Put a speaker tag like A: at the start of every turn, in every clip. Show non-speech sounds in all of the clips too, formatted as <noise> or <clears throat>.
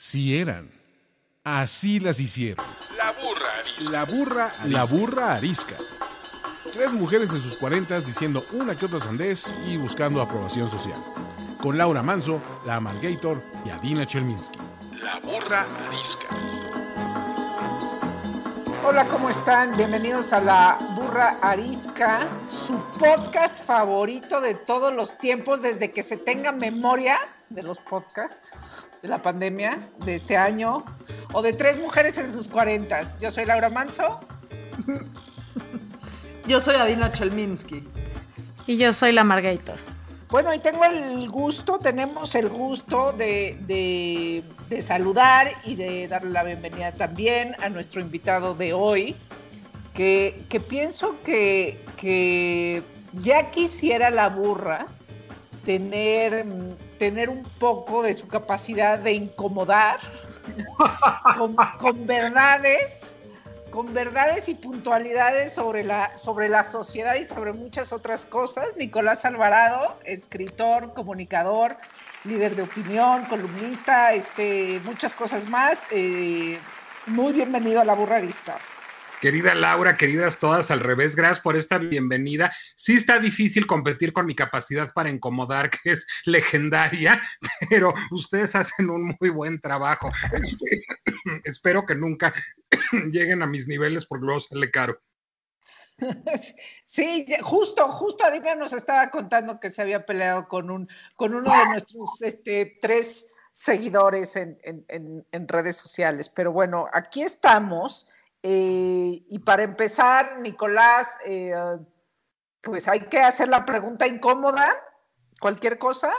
A: Sí eran. Así las hicieron.
B: La burra arisca.
A: La burra, la burra arisca. Tres mujeres en sus cuarentas diciendo una que otra sandez y buscando aprobación social. Con Laura Manso, la Amalgator y Adina Chelminsky.
B: La burra arisca.
C: Hola, ¿cómo están? Bienvenidos a La Burra Arisca, su podcast favorito de todos los tiempos desde que se tenga memoria de los podcasts de la pandemia de este año o de tres mujeres en sus cuarentas. Yo soy Laura Manso.
D: Yo soy Adina Chelminsky.
E: Y yo soy la Margator.
C: Bueno, y tengo el gusto, tenemos el gusto de, de, de, saludar y de darle la bienvenida también a nuestro invitado de hoy, que, que pienso que, que, ya quisiera la burra tener, tener un poco de su capacidad de incomodar <laughs> con, con verdades con verdades y puntualidades sobre la, sobre la sociedad y sobre muchas otras cosas. Nicolás Alvarado, escritor, comunicador, líder de opinión, columnista, este, muchas cosas más. Eh, muy bienvenido a la burrarista.
F: Querida Laura, queridas todas, al revés, gracias por esta bienvenida. Sí está difícil competir con mi capacidad para incomodar, <laughs> que es legendaria, pero ustedes hacen un muy buen trabajo. <coughs> Espero que nunca <coughs> lleguen a mis niveles porque luego sale caro.
C: Sí, justo, justo Adina nos estaba contando que se había peleado con, un, con uno de nuestros este, tres seguidores en, redes sociales. Pero bueno, aquí estamos. Eh, y para empezar, Nicolás, eh, pues hay que hacer la pregunta incómoda, cualquier cosa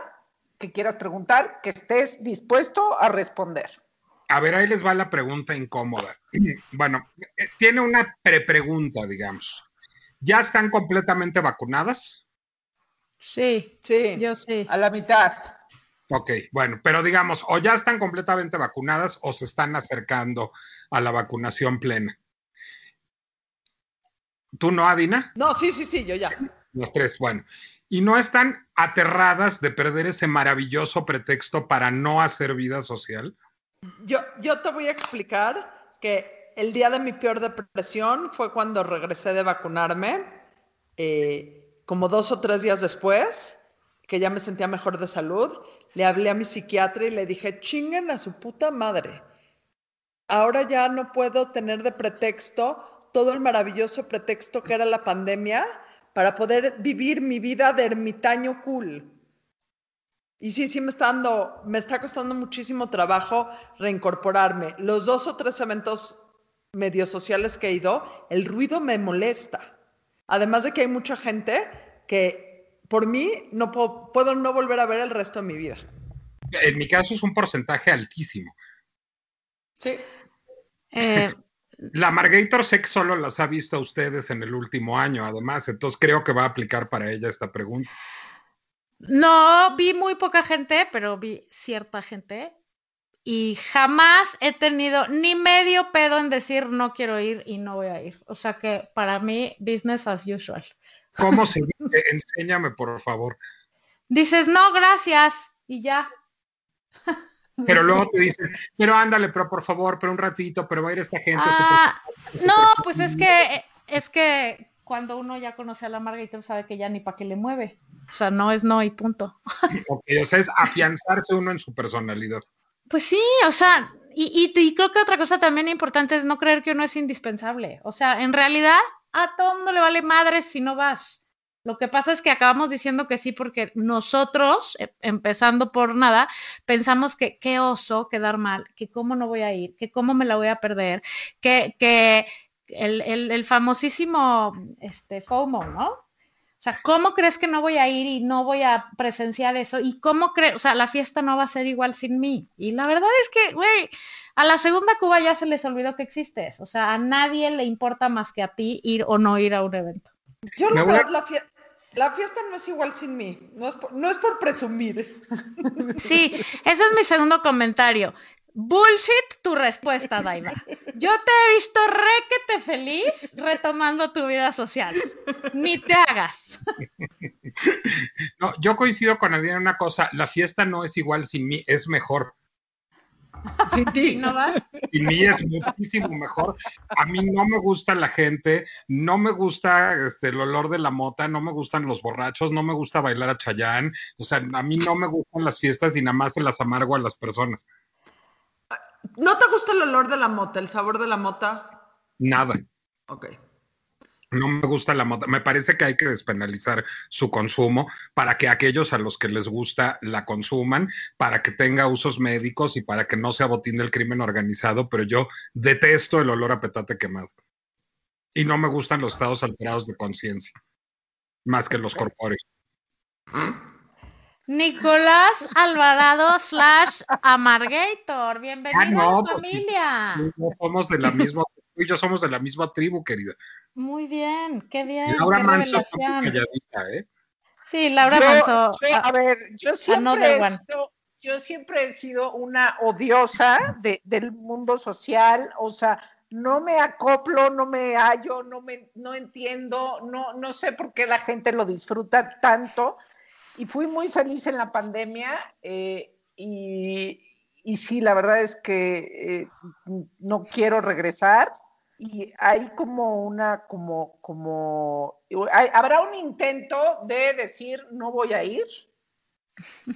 C: que quieras preguntar, que estés dispuesto a responder.
F: A ver, ahí les va la pregunta incómoda. <clears throat> Bueno, eh, tiene una prepregunta, digamos. ¿Ya están completamente vacunadas?
E: Sí,
C: sí,
E: yo sí.
C: A la mitad.
F: Ok, bueno, pero digamos, o ya están completamente vacunadas o se están acercando a la vacunación plena. ¿Tú no, Adina?
D: No, sí, sí, sí, yo ya.
F: Los tres, bueno. Y no están aterradas de perder ese maravilloso pretexto para no hacer vida social.
D: Yo, yo te voy a explicar que el día de mi peor depresión fue cuando regresé de vacunarme, eh, como dos o tres días después, que ya me sentía mejor de salud, le hablé a mi psiquiatra y le dije, chinguen a su puta madre. Ahora ya no puedo tener de pretexto todo el maravilloso pretexto que era la pandemia para poder vivir mi vida de ermitaño cool. Y sí, sí me está dando, me está costando muchísimo trabajo reincorporarme. Los dos o tres eventos medio sociales que he ido, el ruido me molesta. Además de que hay mucha gente que por mí no puedo, puedo no volver a ver el resto de mi vida.
F: En mi caso es un porcentaje altísimo.
D: Sí.
E: Eh,
F: la Margator Sex solo las ha visto a ustedes en el último año, además, entonces creo que va a aplicar para ella esta pregunta.
E: No, vi muy poca gente, pero vi cierta gente. Y jamás he tenido ni medio pedo en decir no quiero ir y no voy a ir. O sea que para mí, business as usual.
F: ¿Cómo se <laughs> dice? Enséñame, por favor.
E: Dices, no, gracias, y ya. <laughs>
F: Pero luego te dicen, pero ándale, pero por favor, pero un ratito, pero va a ir esta gente.
E: Ah, no, pues es que, es que cuando uno ya conoce a la Margarita sabe que ya ni para qué le mueve. O sea, no es no y punto. <laughs>
F: Ok, o sea, es afianzarse uno en su personalidad.
E: Pues sí, o sea, y, y, y creo que otra cosa también importante es no creer que uno es indispensable. O sea, en realidad a todo mundo le vale madre si no vas. Lo que pasa es que acabamos diciendo que sí porque nosotros, empezando por nada, pensamos que qué oso quedar mal, que cómo no voy a ir, que cómo me la voy a perder, que, que el, el, el, famosísimo este, FOMO, ¿no? O sea, ¿cómo crees que no voy a ir y no voy a presenciar eso? ¿Y cómo crees? O sea, la fiesta no va a ser igual sin mí. Y la verdad es que, güey, a la segunda Cuba ya se les olvidó que existes. O sea, a nadie le importa más que a ti ir o no ir a un evento.
D: Yo la verdad, la, fie la, fiesta no es igual sin mí, no es, por, no es por presumir. <laughs>
E: Sí, ese es mi segundo comentario. Bullshit tu respuesta, Daiva. Yo te he visto requete feliz retomando tu vida social. Ni te hagas. <laughs>
F: No, yo coincido con Adriana en una cosa, la fiesta no es igual sin mí, es mejor.
D: Sin ti. <laughs>
E: ¿Y no vas?
F: Y mí es muchísimo mejor. A mí no me gusta la gente, no me gusta este, el olor de la mota, no me gustan los borrachos, no me gusta bailar a Chayán. O sea, a mí no me gustan las fiestas y nada más se las amargo a las personas.
D: ¿No te gusta el olor de la mota, el sabor de la mota?
F: Nada.
D: Ok.
F: No me gusta la mota. Me parece que hay que despenalizar su consumo para que aquellos a los que les gusta la consuman, para que tenga usos médicos y para que no se abotine el crimen organizado. Pero yo detesto el olor a petate quemado. Y no me gustan los estados alterados de conciencia, más que los corpóreos.
E: Nicolás Alvarado slash Amargator. Bienvenido
F: Ah, no,
E: a
F: pues,
E: familia.
F: Somos de la misma, tú y yo somos de la misma tribu, querida.
E: Muy bien, qué bien.
F: Laura
E: qué
F: Manso está calladita, ¿eh?
E: Sí, Laura
C: Yo-
E: Manso.
C: yo,
E: ah,
C: a ver, yo siempre,
E: another
C: he
E: one.
C: sido, yo siempre he sido una odiosa de- del mundo social, o sea, no me acoplo, no me hallo, no me no entiendo, no, no sé por qué la gente lo disfruta tanto. Y fui muy feliz en la pandemia eh, y, y sí, la verdad es que eh, no quiero regresar y hay como una, como, como, hay- habrá un intento de decir no voy a ir,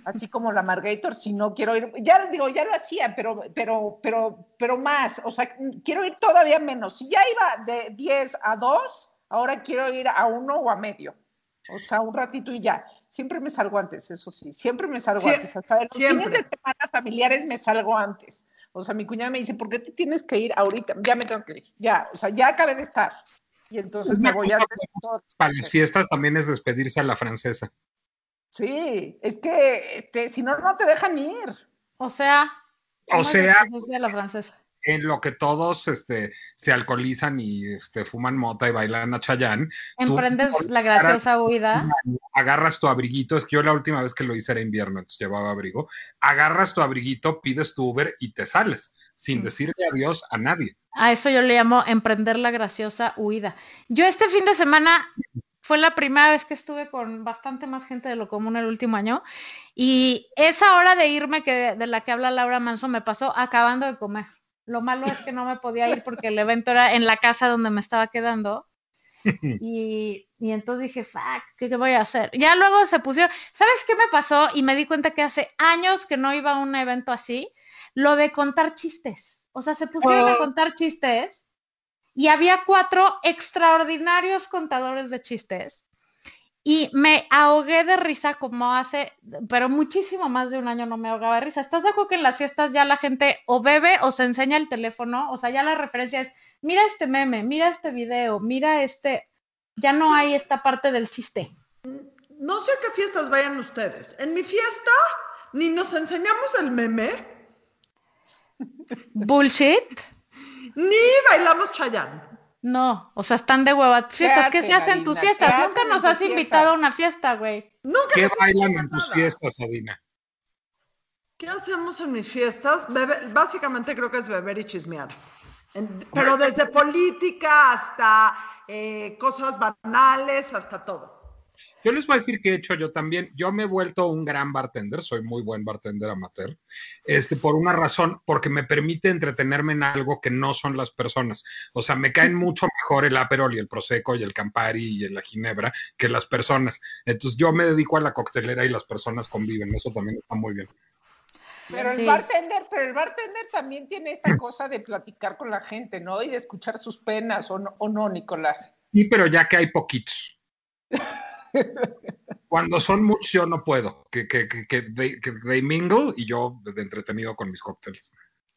C: así como la Margator, si no quiero ir, ya digo, ya lo hacía, pero, pero, pero, pero más, o sea, quiero ir todavía menos. Si ya iba de 10 a 2, ahora quiero ir a uno o a medio. O sea, un ratito y ya. Siempre me salgo antes, eso sí, siempre me salgo
D: Sie-
C: antes. Hasta en los
D: siempre.
C: fines de semana familiares me salgo antes. O sea, mi cuñada me dice, ¿por qué te tienes que ir ahorita? Ya me tengo que ir. Ya, o sea, ya acabé de estar. Y entonces me voy a...
F: Para las fiestas también es despedirse a la francesa.
C: Sí, es que este, si no, no te dejan ir.
E: O sea.
F: O
E: ¿cómo es
F: sea-
E: despedirse de la francesa?
F: En lo que todos este, se alcoholizan y este, fuman mota y bailan a Chayán,
E: Emprendes la graciosa huida.
F: agarras tu abriguito, es que yo la última vez que lo hice era invierno, entonces llevaba abrigo, agarras tu abriguito, pides tu Uber y te sales, sin
E: Mm.
F: decirle adiós a nadie.
E: A eso yo le llamo emprender la graciosa huida. Yo este fin de semana fue la primera vez que estuve con bastante más gente de lo común el último año y esa hora de irme que de la que habla Laura Manso me pasó acabando de comer. Lo malo es que no me podía ir porque el evento era en la casa donde me estaba quedando. <laughs> Y, y entonces dije, fuck, ¿qué, qué voy a hacer? Ya luego se pusieron, ¿sabes qué me pasó? Y me di cuenta que hace años que no iba a un evento así, lo de contar chistes. O sea, se pusieron a
C: Oh.
E: contar chistes y había cuatro extraordinarios contadores de chistes. Y me ahogué de risa como hace, pero muchísimo más de un año no me ahogaba de risa. ¿Estás de acuerdo que en las fiestas ya la gente o bebe o se enseña el teléfono? O sea, ya la referencia es, mira este meme, mira este video, mira este... Ya no hay esta parte del chiste.
D: No sé a qué fiestas vayan ustedes. En mi fiesta ni nos enseñamos el meme,
E: Bullshit.
D: ni bailamos chayán.
E: No, o sea, están de hueva. tus Fiestas, ¿qué,
C: hacen,
E: se hace en tus?
C: ¿Qué
E: fiestas? Nunca
C: hacen
E: nos has invitado a una fiesta, güey.
D: Nunca
F: ¿Qué bailan en tus fiestas, Adina?
D: ¿Qué hacemos en mis fiestas? Bebe- básicamente creo que es beber y chismear. En- pero desde <laughs> política hasta eh, cosas banales, hasta todo.
F: Yo les voy a decir que he hecho yo también. Yo me he vuelto un gran bartender, soy muy buen bartender amateur, este, por una razón, porque me permite entretenerme en algo que no son las personas. O sea, me caen mucho mejor el Aperol y el Prosecco y el Campari y la Ginebra que las personas. Entonces yo me dedico a la coctelera y las personas conviven. Eso también está muy bien.
C: Pero
E: Sí.
C: el bartender, pero el bartender también tiene esta <clears throat> cosa de platicar con la gente, ¿no? Y de escuchar sus penas, ¿o no, o no Nicolás?
F: Sí, pero ya que hay poquitos. <laughs> Cuando son muchos, yo no puedo. Que, que, que, que, they, que they mingle y yo de entretenido con mis cócteles.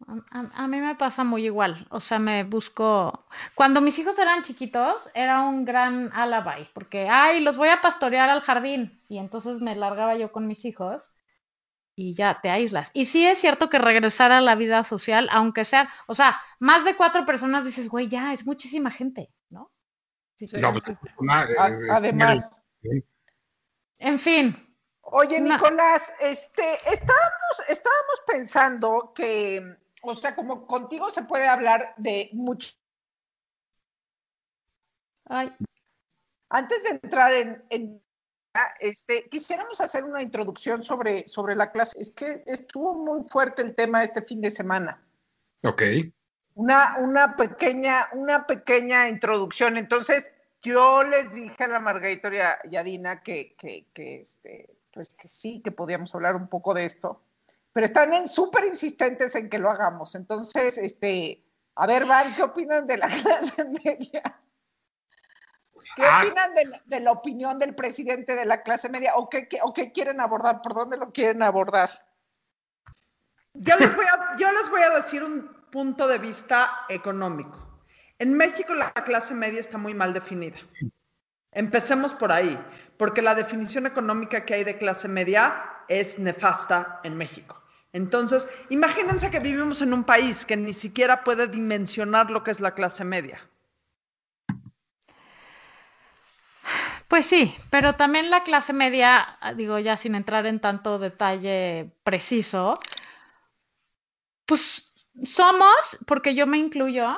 E: A, a- a mí me pasa muy igual, o sea, me busco... Cuando mis hijos eran chiquitos, era un gran alabay, porque, ay, los voy a pastorear al jardín, y entonces me largaba yo con mis hijos y ya te aíslas. Y sí es cierto que regresar a la vida social, aunque sean, o sea, más de cuatro personas, dices, güey, ya, es muchísima gente, ¿no?
F: No, pues, una- es-
C: Además.
E: En fin,
C: Oye,
E: No.
C: Nicolás, este, estábamos, estábamos pensando que, o sea, como contigo se puede hablar de mucho.
E: ay,
C: Antes de entrar en, en- este, quisiéramos hacer una introducción sobre, sobre la clase. Es que estuvo muy fuerte el tema este fin de semana.
F: Ok.
C: Una, una, pequeña, una pequeña introducción. Entonces, yo les dije a la Margarita y a Dina que, que, que, este, pues que sí, que podíamos hablar un poco de esto, pero están súper insistentes en que lo hagamos. Entonces, este, a ver, Van, ¿qué opinan de la <laughs> clase media? ¿Qué
F: Ah.
C: opinan de la, de la opinión del presidente de la clase media? ¿O qué, qué- o qué quieren abordar? ¿Por dónde lo quieren abordar?
D: Yo les, voy a, yo les voy a decir un punto de vista económico. En México la clase media está muy mal definida. Empecemos por ahí, porque la definición económica que hay de clase media es nefasta en México. Entonces, imagínense que vivimos en un país que ni siquiera puede dimensionar lo que es la clase media.
E: Pues sí, pero también la clase media, digo ya sin entrar en tanto detalle preciso, pues somos, porque yo me incluyo,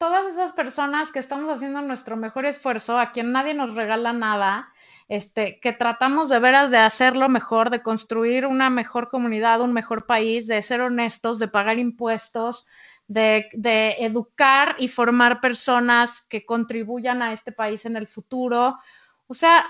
E: todas esas personas que estamos haciendo nuestro mejor esfuerzo, a quien nadie nos regala nada, este, que tratamos de veras de hacerlo mejor, de construir una mejor comunidad, un mejor país, de ser honestos, de pagar impuestos, de, de educar y formar personas que contribuyan a este país en el futuro. O sea,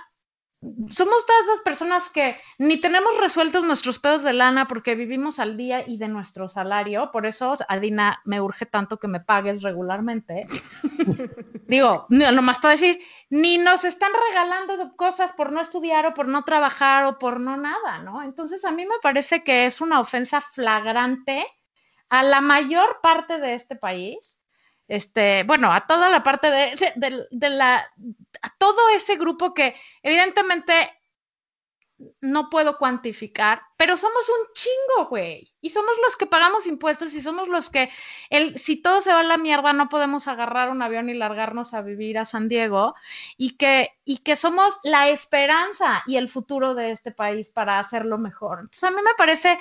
E: somos todas esas personas que ni tenemos resueltos nuestros pedos de lana porque vivimos al día y de nuestro salario. Por eso, Adina, me urge tanto que me pagues regularmente. <laughs> Digo, no, nomás para decir, ni nos están regalando cosas por no estudiar o por no trabajar o por no nada, ¿no? Entonces, a mí me parece que es una ofensa flagrante a la mayor parte de este país este, bueno, a toda la parte de, la, todo ese grupo que evidentemente no puedo cuantificar, pero somos un chingo, güey. Y somos los que pagamos impuestos y somos los que, si todo se va a la mierda, no podemos agarrar un avión y largarnos a vivir a San Diego y que, y que somos la esperanza y el futuro de este país para hacerlo mejor. Entonces, a mí me parece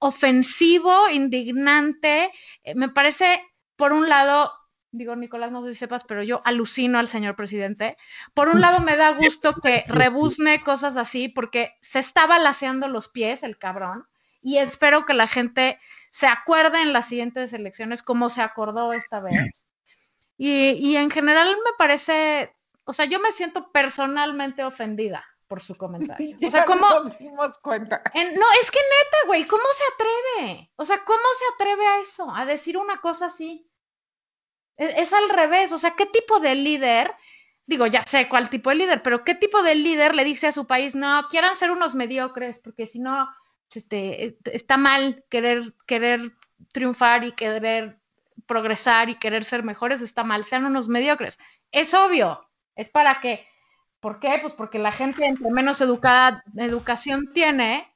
E: ofensivo, indignante, eh, me parece, por un lado, digo, Nicolás, no sé si sepas, pero yo alucino al señor presidente. Por un <laughs> lado, me da gusto que <laughs> rebuzne cosas así, porque se está balaseando los pies el cabrón, y espero que la gente se acuerde en las siguientes elecciones como se acordó esta vez. Y, y en general me parece, o sea, yo me siento personalmente ofendida por su comentario. <laughs> O sea, ¿cómo?
C: Nos dimos cuenta.
E: En, no, es que neta, güey, ¿cómo se atreve? O sea, ¿cómo se atreve a eso? A decir una cosa así. Es, es, al revés, o sea, ¿qué tipo de líder? Digo, ya sé cuál tipo de líder, pero ¿qué tipo de líder le dice a su país, no, quieran ser unos mediocres, porque si no, este, está mal querer, querer triunfar y querer progresar y querer ser mejores, está mal, sean unos mediocres. Es obvio, es para que, ¿por qué? Pues porque la gente entre menos educada, educación tiene,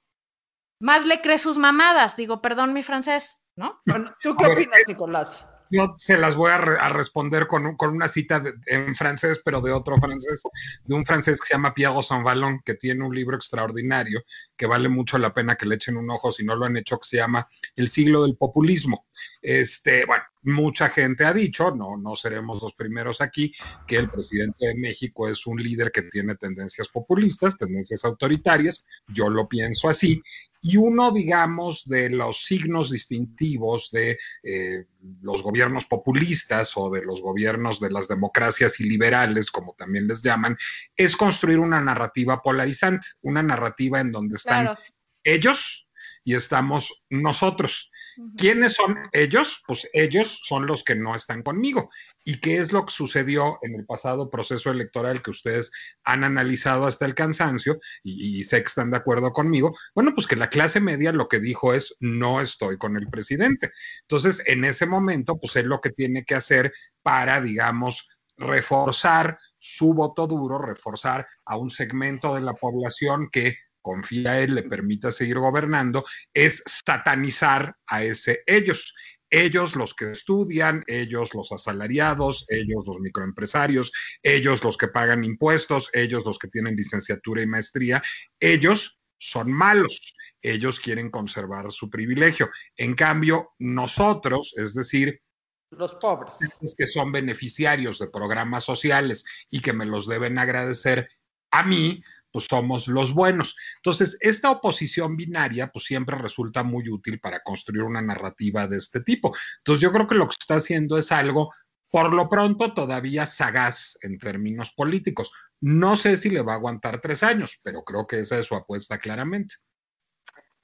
E: más le cree sus mamadas, digo, perdón mi francés, ¿no?
D: Bueno, ¿tú qué opinas, Nicolás?
F: Yo se las voy a, re a responder con, con, una cita de, en francés, pero de otro francés, de un francés que se llama Pierre Saint-Vallon, que tiene un libro extraordinario que vale mucho la pena que le echen un ojo si no lo han hecho, que se llama El siglo del populismo. Este, bueno, mucha gente ha dicho, no, no seremos los primeros aquí, que el presidente de México es un líder que tiene tendencias populistas, tendencias autoritarias, yo lo pienso así, y uno, digamos, de los signos distintivos de eh, los gobiernos populistas o de los gobiernos de las democracias liberales, como también les llaman, es construir una narrativa polarizante, una narrativa en donde están claro. ellos y estamos nosotros. ¿Quiénes son ellos? Pues ellos son los que no están conmigo. ¿Y qué es lo que sucedió en el pasado proceso electoral que ustedes han analizado hasta el cansancio y, y, sé que están de acuerdo conmigo? Bueno, pues que la clase media lo que dijo es no estoy con el presidente. Entonces, en ese momento, pues es lo que tiene que hacer para, digamos, reforzar su voto duro, reforzar a un segmento de la población que confía él, le permita seguir gobernando, es satanizar a ese ellos. Ellos los que estudian, ellos los asalariados, ellos los microempresarios, ellos los que pagan impuestos, ellos los que tienen licenciatura y maestría, ellos son malos, ellos quieren conservar su privilegio. En cambio, nosotros, es decir,
D: los pobres,
F: que son beneficiarios de programas sociales y que me los deben agradecer a mí, pues somos los buenos. Entonces, esta oposición binaria, pues siempre resulta muy útil para construir una narrativa de este tipo. Entonces, yo creo que lo que está haciendo es algo, por lo pronto, todavía sagaz en términos políticos. No sé si le va a aguantar tres años, pero creo que esa es su apuesta claramente.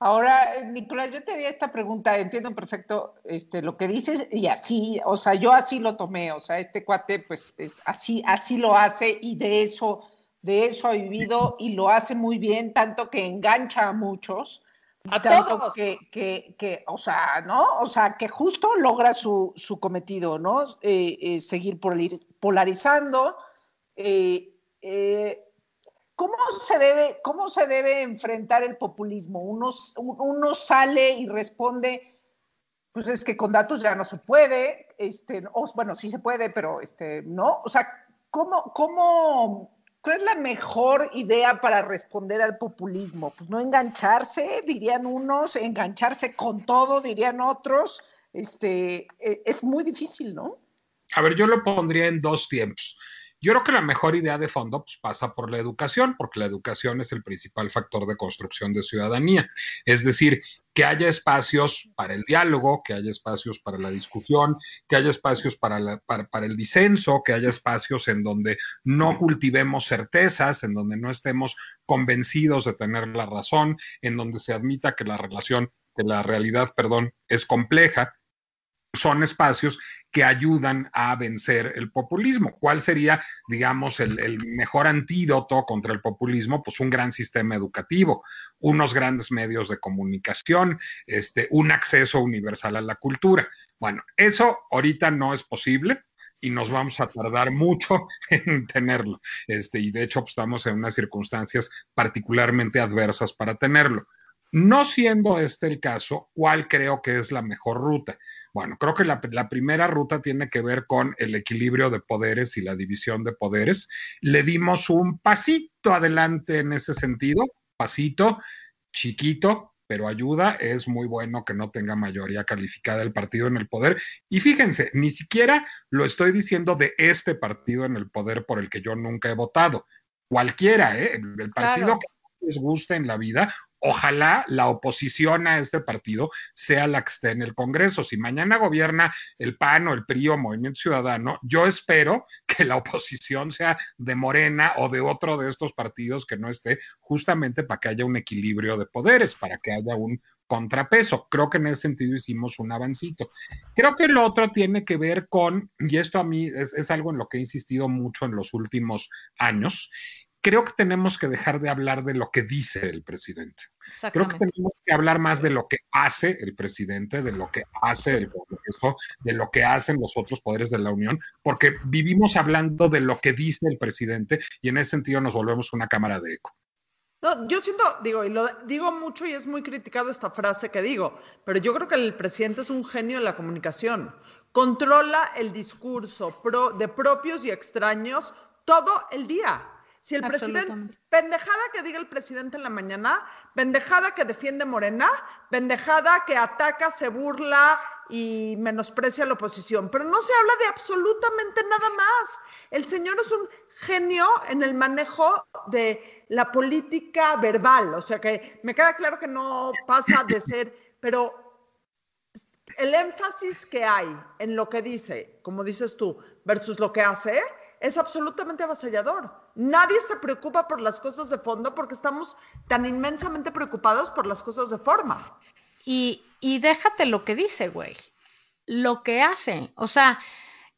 C: Ahora, Nicolás, yo te haría esta pregunta, entiendo perfecto este, lo que dices y así, o sea, yo así lo tomé, o sea, este cuate pues es así, así lo hace y de eso, de eso ha vivido y lo hace muy bien, tanto que engancha a muchos.
D: A
C: tanto
D: todos.
C: Que, que, que, o sea, ¿no? O sea, que justo logra su, su cometido, ¿no? Eh, eh, seguir polarizando. Eh, ¿Cómo se, debe, ¿Cómo se debe enfrentar el populismo? Uno, uno sale y responde, pues es que con datos ya no se puede, este, bueno, sí se puede, pero este, no. O sea, ¿cómo, cómo, ¿cuál es la mejor idea para responder al populismo? Pues no engancharse, dirían unos, engancharse con todo, dirían otros. Este, e, es muy difícil, ¿no?
F: A ver, yo lo pondría en dos tiempos. Yo creo que la mejor idea de fondo pues, pasa por la educación, porque la educación es el principal factor de construcción de ciudadanía. Es decir, que haya espacios para el diálogo, que haya espacios para la discusión, que haya espacios para, para, el disenso, que haya espacios en donde no cultivemos certezas, en donde no estemos convencidos de tener la razón, en donde se admita que la relación, que la realidad, perdón, es compleja son espacios que ayudan a vencer el populismo. ¿Cuál sería, digamos, el, mejor antídoto contra el populismo? Pues un gran sistema educativo, unos grandes medios de comunicación, este, un acceso universal a la cultura. Bueno, eso ahorita no es posible y nos vamos a tardar mucho <laughs> en tenerlo. Este, y de hecho, pues, estamos en unas circunstancias particularmente adversas para tenerlo. No siendo este el caso, ¿cuál creo que es la mejor ruta? Bueno, creo que la, la, primera ruta tiene que ver con el equilibrio de poderes y la división de poderes. Le dimos un pasito adelante en ese sentido, pasito chiquito, pero ayuda. Es muy bueno que no tenga mayoría calificada el partido en el poder. Y fíjense, ni siquiera lo estoy diciendo de este partido en el poder por el que yo nunca he votado. Cualquiera, ¿eh? El partido claro. que les guste en la vida, ojalá la oposición a este partido sea la que esté en el Congreso. Si mañana gobierna el PAN o el PRI o Movimiento Ciudadano, yo espero que la oposición sea de Morena o de otro de estos partidos que no esté, justamente para que haya un equilibrio de poderes, para que haya un contrapeso. Creo que en ese sentido hicimos un avancito. Creo que lo otro tiene que ver con, y esto a mí es, es algo en lo que he insistido mucho en los últimos años, creo que tenemos que dejar de hablar de lo que dice el presidente. Creo que tenemos que hablar más de lo que hace el presidente, de lo que hace el Congreso, de lo que hacen los otros poderes de la Unión, porque vivimos hablando de lo que dice el presidente y en ese sentido nos volvemos una cámara de eco.
D: No, yo siento, digo, y lo digo mucho y es muy criticado esta frase que digo, pero yo creo que el presidente es un genio en la comunicación. Controla el discurso pro, de propios y extraños todo el día. Si el presidente, pendejada que diga el presidente en la mañana, pendejada que defiende Morena, pendejada que ataca, se burla y menosprecia a la oposición, pero no se habla de absolutamente nada más. El señor es un genio en el manejo de la política verbal, o sea que me queda claro que no pasa de ser, pero el énfasis que hay en lo que dice, como dices tú, versus lo que hace, es absolutamente avasallador. Nadie se preocupa por las cosas de fondo porque estamos tan inmensamente preocupados por las cosas de forma.
E: Y, y déjate lo que dice, güey. Lo que hace. O sea,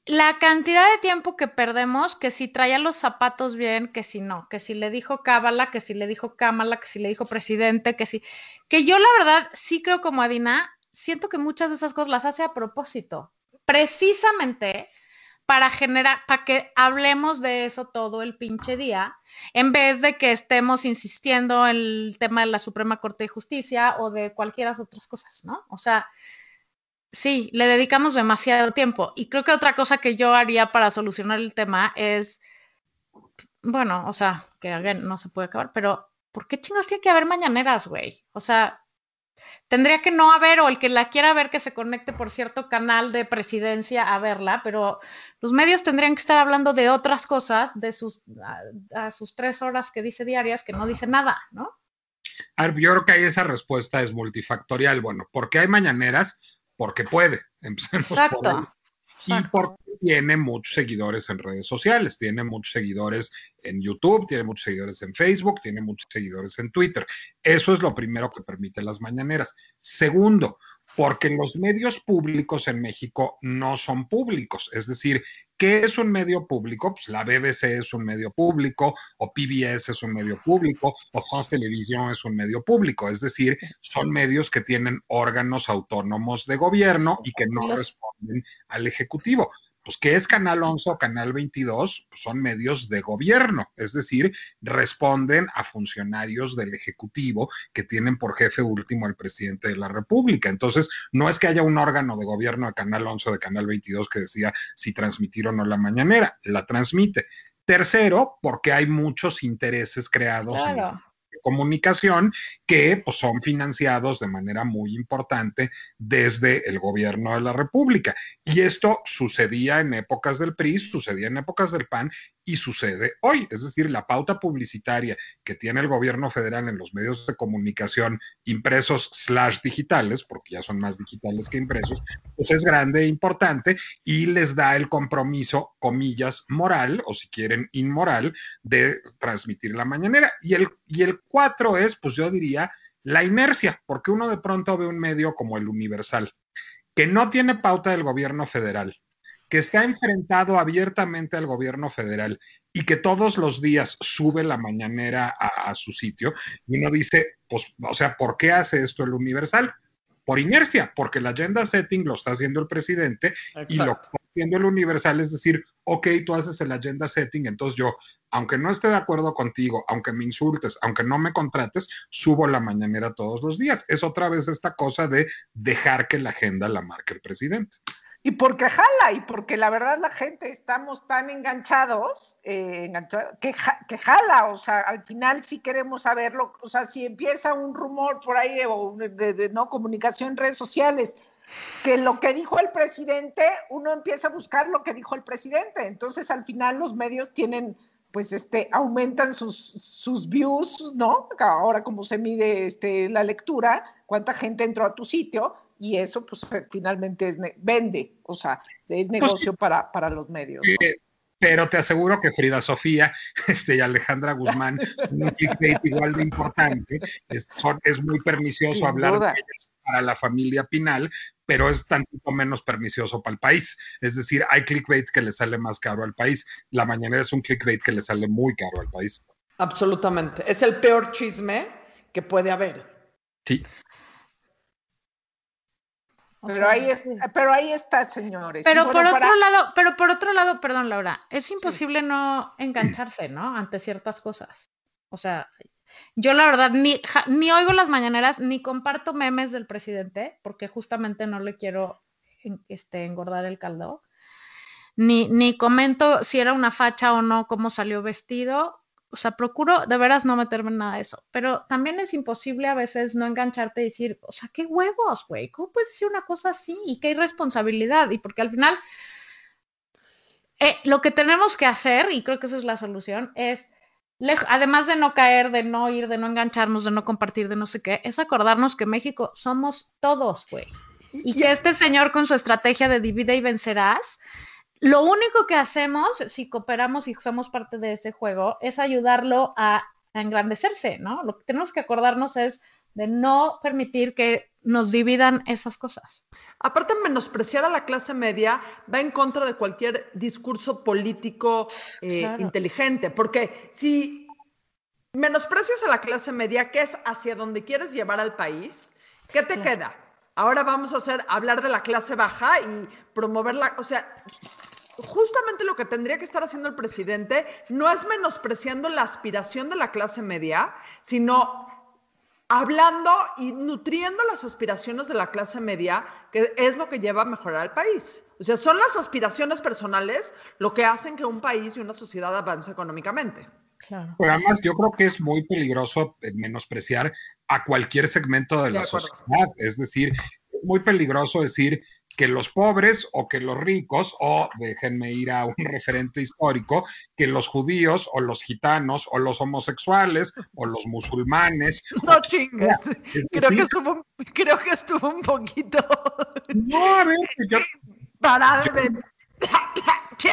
E: la cantidad de tiempo que perdemos, que si traía los zapatos bien, que si no, que si le dijo Cábala, que si le dijo Cámala, que si le dijo presidente, que si. Que yo, la verdad, sí creo como Adina, siento que muchas de esas cosas las hace a propósito. Precisamente para generar, para que hablemos de eso todo el pinche día, en vez de que estemos insistiendo en el tema de la Suprema Corte de Justicia o de cualquiera otras cosas, ¿no? O sea, sí, le dedicamos demasiado tiempo. Y creo que otra cosa que yo haría para solucionar el tema es, bueno, o sea, que again, no se puede acabar, pero ¿por qué chingas tiene que haber mañaneras, güey? O sea, tendría que no haber, o el que la quiera ver que se conecte por cierto canal de presidencia a verla, pero los medios tendrían que estar hablando de otras cosas, de sus, a, sus tres horas que dice diarias, que no dice nada, ¿no?
F: A ver, yo creo que ahí esa respuesta es multifactorial. Bueno, ¿por qué hay mañaneras? Porque puede. <laughs>
E: Exacto.
F: Y porque tiene muchos seguidores en redes sociales, tiene muchos seguidores en YouTube, tiene muchos seguidores en Facebook, tiene muchos seguidores en Twitter. Eso es lo primero que permite las mañaneras. Segundo, porque los medios públicos en México no son públicos. Es decir, ¿qué es un medio público? Pues la BBC es un medio público, o PBS es un medio público, o France Television es un medio público. Es decir, son medios que tienen órganos autónomos de gobierno y que no responden al Ejecutivo pues ¿qué es Canal 11 o Canal 22? Pues son medios de gobierno, es decir, responden a funcionarios del Ejecutivo que tienen por jefe último al presidente de la República. Entonces, no es que haya un órgano de gobierno de Canal 11 o de Canal 22 que decía si transmitir o no la mañanera, la transmite. Tercero, porque hay muchos intereses creados en comunicación que pues, son financiados de manera muy importante desde el gobierno de la República. Y esto sucedía en épocas del PRI, sucedía en épocas del PAN y sucede hoy. Es decir, la pauta publicitaria que tiene el gobierno federal en los medios de comunicación impresos slash digitales, porque ya son más digitales que impresos, pues es grande e importante y les da el compromiso, comillas, moral, o si quieren, inmoral, de transmitir la mañanera. Y el, y el cuatro es, pues yo diría, la inercia, porque uno de pronto ve un medio como el Universal, que no tiene pauta del gobierno federal, que está enfrentado abiertamente al gobierno federal y que todos los días sube la mañanera a, su sitio, y uno dice, pues, o sea, ¿por qué hace esto el Universal? Por inercia, porque la agenda setting lo está haciendo el presidente y lo está haciendo el Universal, es decir, ok, tú haces el agenda setting, entonces yo, aunque no esté de acuerdo contigo, aunque me insultes, aunque no me contrates, subo la mañanera todos los días. Es otra vez esta cosa de dejar que la agenda la marque el presidente.
C: Y porque jala, y porque la verdad la gente estamos tan enganchados, eh, que, que, jala, o sea, al final sí queremos saberlo, o sea, si empieza un rumor por ahí o de, no comunicación en redes sociales, que lo que dijo el presidente, uno empieza a buscar lo que dijo el presidente, entonces al final los medios tienen, pues, este, aumentan sus, sus views, ¿no? Ahora como se mide este, la lectura, cuánta gente entró a tu sitio, y eso pues eh, finalmente es vende, o sea, es pues negocio para, para los medios.
F: pero te aseguro que Frida Sofía <laughs> este, y Alejandra Guzmán, un clickbait igual de importante, es, es muy pernicioso hablar de ellas para la familia Pinal, pero es tantito menos pernicioso para el país. Es decir, hay clickbait que le sale más caro al país. La mañanera es un clickbait que le sale muy caro al país.
D: Absolutamente. Es el peor chisme que puede haber.
F: Sí.
C: Pero ahí, está, pero ahí está, señores.
E: Pero por otro lado, pero por otro lado, perdón, Laura, es imposible no engancharse, ¿no? Ante ciertas cosas. O sea, yo la verdad ni, ni oigo las mañaneras, ni comparto memes del presidente, porque justamente no le quiero este, engordar el caldo. Ni, ni comento si era una facha o no, cómo salió vestido o sea, procuro de veras no meterme en nada de eso, pero también es imposible a veces no engancharte y decir, o sea, qué huevos, güey, ¿cómo puedes decir una cosa así? Y qué irresponsabilidad, y porque al final eh, lo que tenemos que hacer, y creo que esa es la solución, es, además de no caer, de no ir, de no engancharnos, de no compartir, de no sé qué, es acordarnos que México somos todos, güey. Y que este señor con su estrategia de divide y vencerás, lo único que hacemos, si cooperamos y somos parte de ese juego, es ayudarlo a, engrandecerse, ¿no? Lo que tenemos que acordarnos es de no permitir que nos dividan esas cosas.
D: Aparte, menospreciar a la clase media va en contra de cualquier discurso político eh, inteligente, porque si menosprecias a la clase media, que es hacia donde quieres llevar al país, ¿qué te queda? Ahora vamos a hacer hablar de la clase baja y promoverla, o sea, justamente lo que tendría que estar haciendo el presidente no es menospreciando la aspiración de la clase media, sino hablando y nutriendo las aspiraciones de la clase media, que es lo que lleva a mejorar al país. O sea, son las aspiraciones personales lo que hacen que un país y una sociedad avance económicamente.
E: Claro.
F: Pero además yo creo que es muy peligroso eh, menospreciar a cualquier segmento de, la sociedad. Es decir, es muy peligroso decir que los pobres o que los ricos, o déjenme ir a un <laughs> referente histórico, que los judíos o los gitanos o los homosexuales o los musulmanes. <laughs>
D: No chingues.
F: Es
D: Creo que, estuvo, creo que estuvo un poquito
F: no, a ver, yo, <laughs>
D: de... <coughs>
F: yo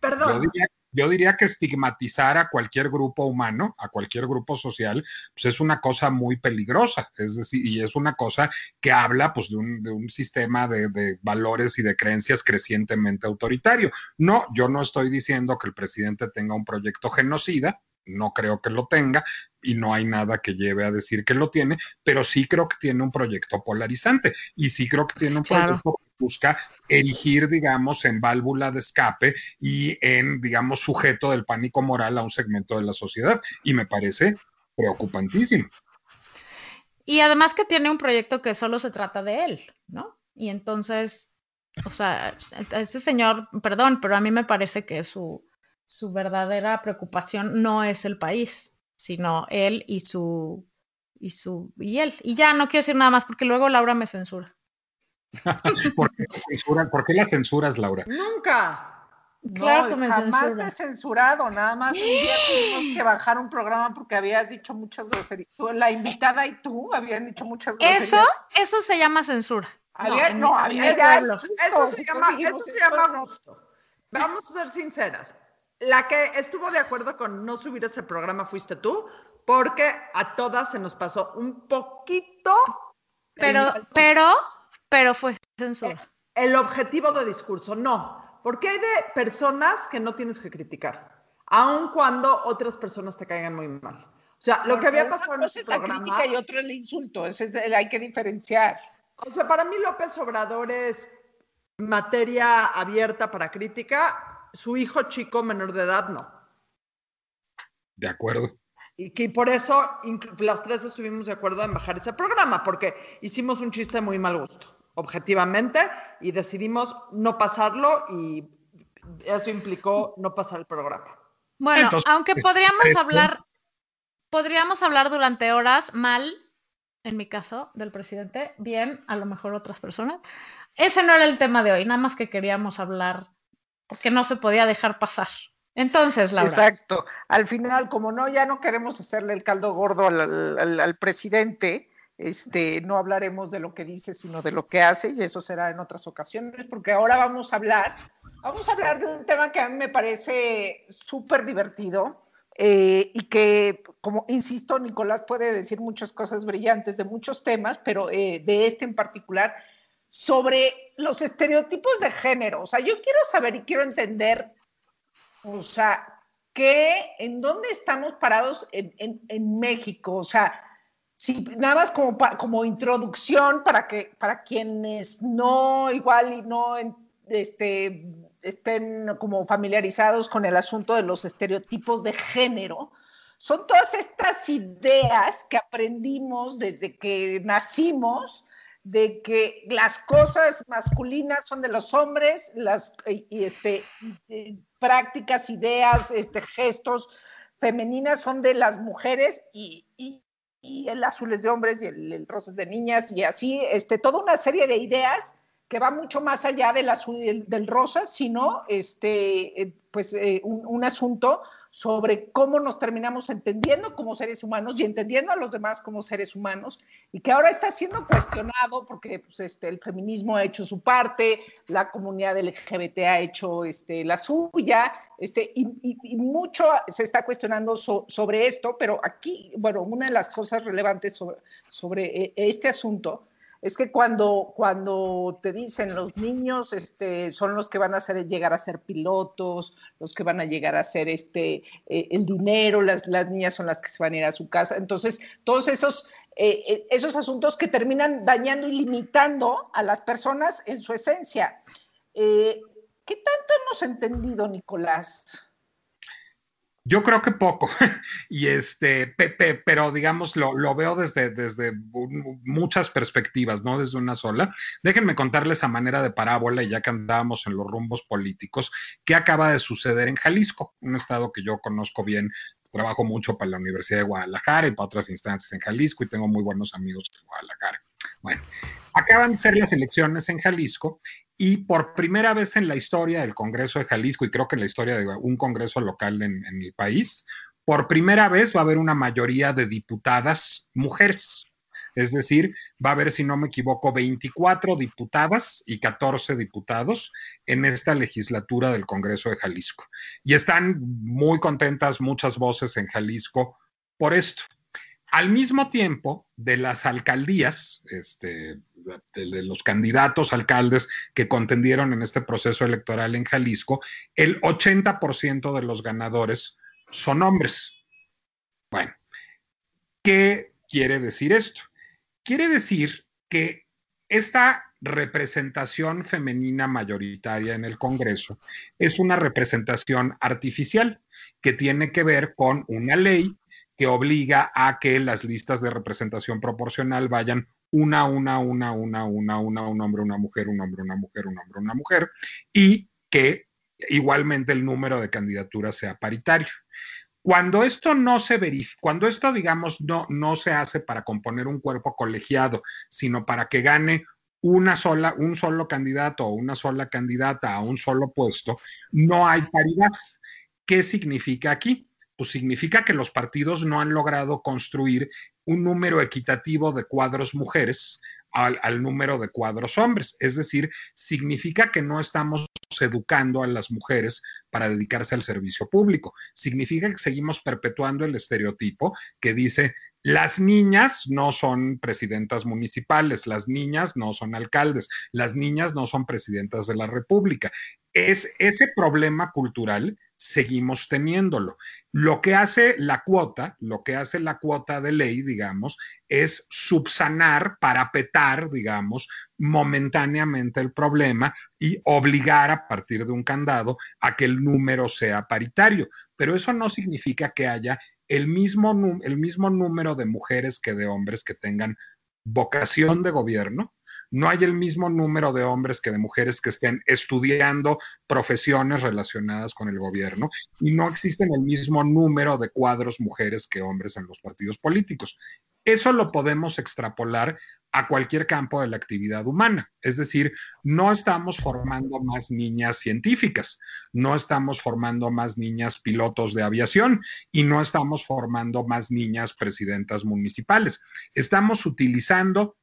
D: Perdón.
F: diría, yo diría que estigmatizar a cualquier grupo humano, a cualquier grupo social, pues es una cosa muy peligrosa, es decir, y es una cosa que habla pues de un, sistema de valores y de creencias crecientemente autoritario. No, yo no estoy diciendo que el presidente tenga un proyecto genocida, no creo que lo tenga y no hay nada que lleve a decir que lo tiene, pero sí creo que tiene un proyecto polarizante y sí creo que tiene un
E: Claro.
F: proyecto que busca erigir, digamos, en válvula de escape y en, digamos, sujeto del pánico moral a un segmento de la sociedad. Y me parece preocupantísimo.
E: Y además que tiene un proyecto que solo se trata de él, ¿no? Y entonces, o sea, ese señor, perdón, pero a mí me parece que su, su verdadera preocupación no es el país, sino él y su y su y él. Y ya no quiero decir nada más porque luego Laura me censura. <laughs>
F: ¿Por qué, la censuran? ¿Por qué la censuras, Laura?
D: Nunca.
E: Claro
C: No,
E: que me
C: jamás
E: censura.
C: te he censurado, nada más un día tuvimos que bajar un programa porque habías dicho muchas groserías. La invitada y tú habían dicho muchas groserías.
E: Eso, eso se llama censura.
C: Había- no, había
E: pueblo.
C: insultos,
D: Eso se llama- eso se
C: "Esto
D: llama
C: no".
D: gusto. Vamos a ser sinceras. La que estuvo de acuerdo con no subir ese programa fuiste tú, porque a todas se nos pasó un poquito
E: Pero, pero, pero fue censura.
D: el objetivo de discurso. No, porque hay de personas que no tienes que criticar, aun cuando otras personas te caigan muy mal. O sea, lo que había pasado en
C: cosa
D: ese
C: es la
D: programa.
C: crítica y otro el insulto, ese es el- hay que diferenciar.
D: O sea, para mí López Obrador es materia abierta para crítica. Su hijo chico menor de edad no.
F: De acuerdo.
D: Y que por eso las tres estuvimos de acuerdo en bajar ese programa, porque hicimos un chiste muy mal gusto, objetivamente, y decidimos no pasarlo y eso implicó no pasar el programa.
E: Bueno,
F: Entonces,
E: aunque
F: pues,
E: podríamos
F: esto-
E: hablar, podríamos hablar durante horas mal, en mi caso, del presidente, bien, a lo mejor otras personas. Ese no era el tema de hoy, nada más que queríamos hablar, porque no se podía dejar pasar. Entonces, Laura,
C: Exacto. Al final, como no, ya no queremos hacerle el caldo gordo al, al- presidente, este, no hablaremos de lo que dice, sino de lo que hace, y eso será en otras ocasiones, porque ahora vamos a hablar, vamos a hablar de un tema que a mí me parece súper divertido. eh, y que, como insisto, Nicolás puede decir muchas cosas brillantes de muchos temas, pero eh, de este en particular, sobre los estereotipos de género. O sea, yo quiero saber y quiero entender o sea, ¿qué, ¿en dónde estamos parados en, en- México? O sea, si, nada más como, como introducción para, que, para quienes no igual y no este, estén como familiarizados con el asunto de los estereotipos de género, son todas estas ideas que aprendimos desde que nacimos de que las cosas masculinas son de los hombres, las este, y, prácticas, ideas, este, gestos femeninas son de las mujeres y, y, el azul es de hombres y el, el rosa de niñas y así, este, toda una serie de ideas que va mucho más allá del azul del, rosa, sino este, eh, pues, eh, un asunto sobre cómo nos terminamos entendiendo como seres humanos y entendiendo a los demás como seres humanos, y que ahora está siendo cuestionado porque pues, este, el feminismo ha hecho su parte, la comunidad LGBT ha hecho este, la suya, este, y, mucho se está cuestionando so, sobre esto, pero aquí, bueno, una de las cosas relevantes sobre, sobre este asunto es que cuando, cuando te dicen los niños este, son los que van a llegar a ser pilotos, los que van a llegar a ser este, eh, el dinero, las, las niñas son las que se van a ir a su casa. Entonces, todos esos, eh, esos asuntos que terminan dañando y limitando a las personas en su esencia. Eh, ¿Qué tanto hemos entendido, Nicolás?
F: Yo creo que poco, <laughs> y este, Pepe, pero digamos, lo, veo desde, desde muchas perspectivas, no desde una sola. Déjenme contarles a manera de parábola, ya que andábamos en los rumbos políticos, qué acaba de suceder en Jalisco, un estado que yo conozco bien trabajo mucho para la Universidad de Guadalajara y para otras instancias en Jalisco y tengo muy buenos amigos en Guadalajara. Bueno, acaban de ser las elecciones en Jalisco y por primera vez en la historia del Congreso de Jalisco y creo que en la historia de un Congreso local en, en el país, por primera vez va a haber una mayoría de diputadas mujeres. Es decir, va a haber, si no me equivoco, 24 diputadas y 14 diputados en esta legislatura del Congreso de Jalisco. Y están muy contentas muchas voces en Jalisco por esto. Al mismo tiempo, de las alcaldías, este, de, los candidatos alcaldes que contendieron en este proceso electoral en Jalisco, el 80% de los ganadores son hombres. Bueno, ¿qué quiere decir esto? Quiere decir que esta representación femenina mayoritaria en el Congreso es una representación artificial que tiene que ver con una ley que obliga a que las listas de representación proporcional vayan una, una, una, una, una, una, un hombre, una mujer, un hombre, una mujer, un hombre, una mujer, y que igualmente el número de candidaturas sea paritario. Cuando esto no se verifica, cuando esto, digamos, no, no se hace para componer un cuerpo colegiado, sino para que gane una sola, un solo candidato o una sola candidata a un solo puesto, no hay paridad. ¿Qué significa aquí? Pues significa que los partidos no han logrado construir un número equitativo de cuadros mujeres al, número de cuadros hombres. Es decir, significa que no estamos educando a las mujeres para dedicarse al servicio público. Significa que seguimos perpetuando el estereotipo que dice, las niñas no son presidentas municipales, las niñas no son alcaldes, las niñas no son presidentas de la República. Es ese problema cultural seguimos teniéndolo. Lo que hace la cuota, lo que hace la cuota de ley, digamos, es subsanar, parapetar, digamos, momentáneamente el problema y obligar a partir de un candado a que el número sea paritario. Pero eso no significa que haya el mismo, el mismo número de mujeres que de hombres que tengan vocación de gobierno no hay el mismo número de hombres que de mujeres que estén estudiando profesiones relacionadas con el gobierno y no existen el mismo número de cuadros mujeres que hombres en los partidos políticos. Eso lo podemos extrapolar a cualquier campo de la actividad humana. Es decir, no estamos formando más niñas científicas, no estamos formando más niñas pilotos de aviación y no estamos formando más niñas presidentas municipales. Estamos utilizando